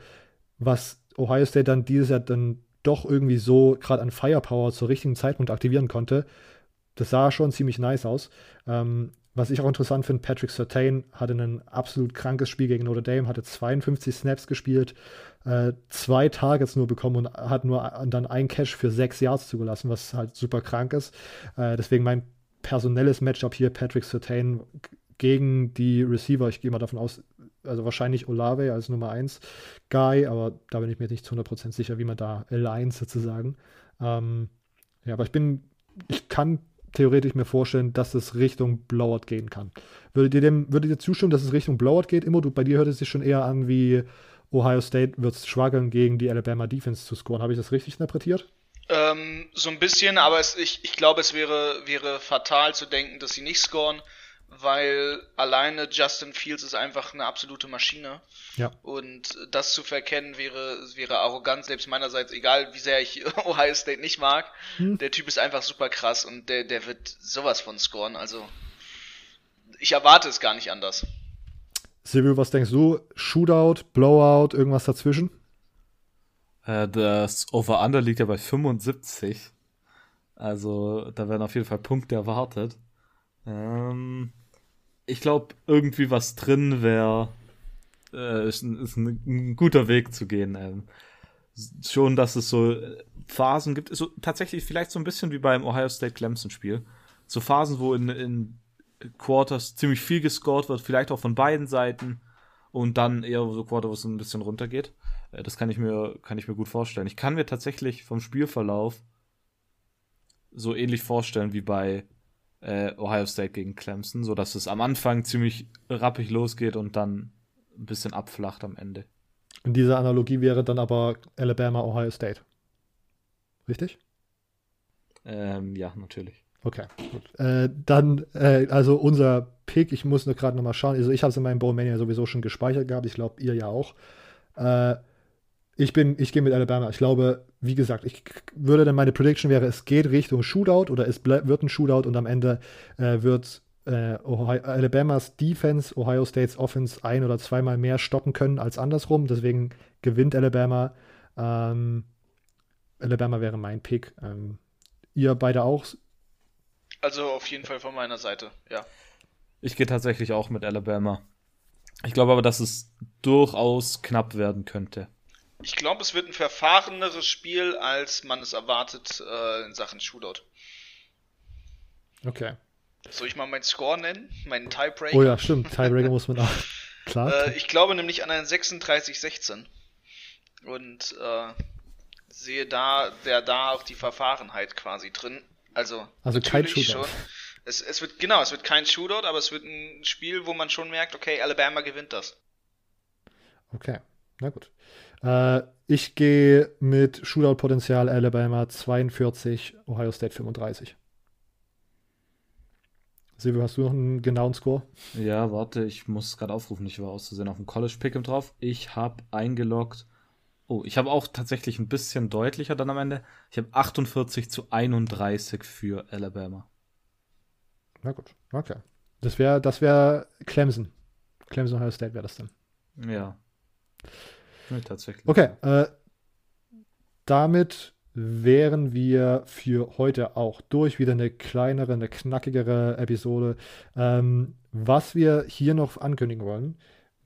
was Ohio State dann dieses Jahr dann doch irgendwie so gerade an Firepower zur richtigen Zeitpunkt aktivieren konnte, das sah schon ziemlich nice aus. Ähm, was ich auch interessant finde, Patrick Sertain hatte ein absolut krankes Spiel gegen Notre Dame, hatte 52 Snaps gespielt, äh, zwei Targets nur bekommen und hat nur dann ein Cash für sechs Yards zugelassen, was halt super krank ist. Äh, deswegen mein personelles Matchup hier, Patrick Sertain gegen die Receiver. Ich gehe mal davon aus, also wahrscheinlich Olave als Nummer 1 Guy, aber da bin ich mir nicht zu 100% sicher, wie man da L1 sozusagen. Ähm, ja, aber ich bin, ich kann theoretisch mir vorstellen, dass es Richtung Blowout gehen kann. Würdet ihr dem, würdet ihr zustimmen, dass es Richtung Blowout geht? Immer, du, bei dir hört es sich schon eher an wie Ohio State wird strugglen, gegen die Alabama Defense zu scoren. Habe ich das richtig interpretiert? Ähm, so ein bisschen, aber es, ich, ich glaube, es wäre, wäre fatal zu denken, dass sie nicht scoren weil alleine Justin Fields ist einfach eine absolute Maschine. Ja. Und das zu verkennen wäre, wäre arrogant, selbst meinerseits, egal wie sehr ich Ohio State nicht mag. Hm. Der Typ ist einfach super krass und der, der wird sowas von scoren. Also, ich erwarte es gar nicht anders. Silvio, was denkst du? Shootout, Blowout, irgendwas dazwischen? Äh, das Over-Under liegt ja bei 75. Also, da werden auf jeden Fall Punkte erwartet. Ähm, ich glaube, irgendwie was drin wäre äh, ist, ein, ist ein, ein, guter Weg zu gehen. Ähm, schon, dass es so äh, Phasen gibt, so tatsächlich vielleicht so ein bisschen wie beim Ohio State Clemson Spiel. So Phasen, wo in, in Quarters ziemlich viel gescored wird, vielleicht auch von beiden Seiten und dann eher so Quarter, wo es ein bisschen runtergeht. Äh, das kann ich mir, kann ich mir gut vorstellen. Ich kann mir tatsächlich vom Spielverlauf so ähnlich vorstellen wie bei äh, Ohio State gegen Clemson, so dass es am Anfang ziemlich rappig losgeht und dann ein bisschen abflacht am Ende. In dieser Analogie wäre dann aber Alabama, Ohio State. Richtig? Ähm, ja, natürlich. Okay, gut. Äh, dann, äh, also unser Pick, ich muss nur gerade nochmal schauen. Also ich habe es in meinem Bowmania sowieso schon gespeichert gehabt. Ich glaube, ihr ja auch. Äh, ich bin, ich gehe mit Alabama. Ich glaube, wie gesagt, ich würde dann meine Prediction wäre, es geht Richtung Shootout oder es wird ein Shootout und am Ende äh, wird äh, Ohio, Alabamas Defense Ohio States Offense ein oder zweimal mehr stoppen können als andersrum. Deswegen gewinnt Alabama. Ähm, Alabama wäre mein Pick. Ähm, ihr beide auch? Also auf jeden Fall von meiner Seite, ja. Ich gehe tatsächlich auch mit Alabama. Ich glaube aber, dass es durchaus knapp werden könnte. Ich glaube, es wird ein verfahreneres Spiel, als man es erwartet äh, in Sachen Shootout. Okay. Soll ich mal meinen Score nennen? Meinen Tiebreaker? Oh ja, stimmt. Tiebreaker muss man auch. Klar. Äh, ich glaube nämlich an einen 36-16. Und äh, sehe da, der da auch die Verfahrenheit quasi drin. Also, also kein Shootout. Schon. Es, es wird, genau, es wird kein Shootout, aber es wird ein Spiel, wo man schon merkt, okay, Alabama gewinnt das. Okay, na gut. Äh, ich gehe mit Shootout-Potenzial Alabama 42, Ohio State 35. Silvio, hast du noch einen genauen Score? Ja, warte, ich muss es gerade aufrufen. Ich war auszusehen auf dem College Pick'em drauf. Ich habe eingeloggt. Oh, ich habe auch tatsächlich ein bisschen deutlicher dann am Ende. Ich habe 48 zu 31 für Alabama. Na gut, okay. Das wäre das wär Clemson. Clemson Ohio State wäre das dann. Ja. Ja tatsächlich. Okay, äh, damit wären wir für heute auch durch. Wieder eine kleinere, eine knackigere Episode. Ähm, was wir hier noch ankündigen wollen,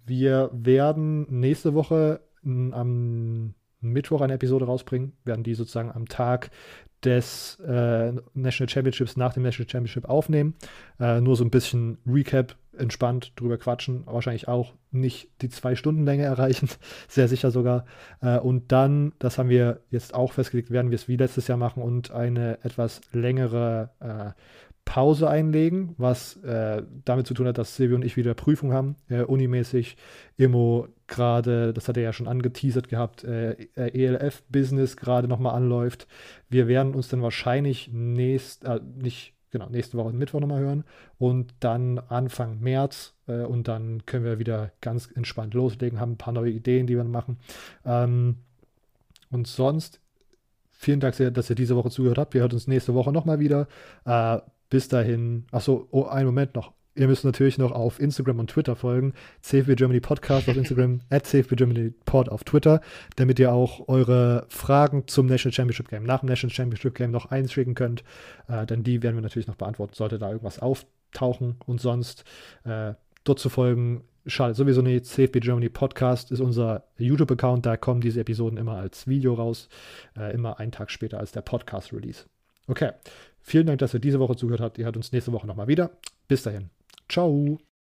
wir werden nächste Woche am Mittwoch eine Episode rausbringen, werden die sozusagen am Tag des äh, National Championships nach dem National Championship aufnehmen. Äh, nur so ein bisschen Recap, entspannt drüber quatschen. Wahrscheinlich auch nicht die zwei Stunden Länge erreichen, sehr sicher sogar. Äh, und dann, das haben wir jetzt auch festgelegt, werden wir es wie letztes Jahr machen und eine etwas längere äh, Pause einlegen, was äh, damit zu tun hat, dass Silvio und ich wieder Prüfung haben, unimäßig. Immo gerade, das hat er ja schon angeteasert gehabt, ELF-Business gerade nochmal anläuft. Wir werden uns dann wahrscheinlich nächst, äh, nicht, genau, nächste Woche Mittwoch nochmal hören und dann Anfang März äh, und dann können wir wieder ganz entspannt loslegen, haben ein paar neue Ideen, die wir machen. Ähm, und sonst vielen Dank, dass ihr diese Woche zugehört habt. Wir hören uns nächste Woche nochmal wieder. Äh, bis dahin, achso, oh, einen Moment noch. Ihr müsst natürlich noch auf Instagram und Twitter folgen. CFB Germany Podcast auf Instagram, at CFB Germany Pod auf Twitter, damit ihr auch eure Fragen zum National Championship Game, nach dem National Championship Game noch einschicken könnt. Äh, denn die werden wir natürlich noch beantworten, sollte da irgendwas auftauchen. Und sonst äh, dort zu folgen, schade, sowieso nicht. CFB Germany Podcast ist unser YouTube-Account. Da kommen diese Episoden immer als Video raus, äh, immer einen Tag später als der Podcast-Release. Okay. Vielen Dank, dass ihr diese Woche zugehört habt. Ihr hört uns nächste Woche nochmal wieder. Bis dahin. Ciao.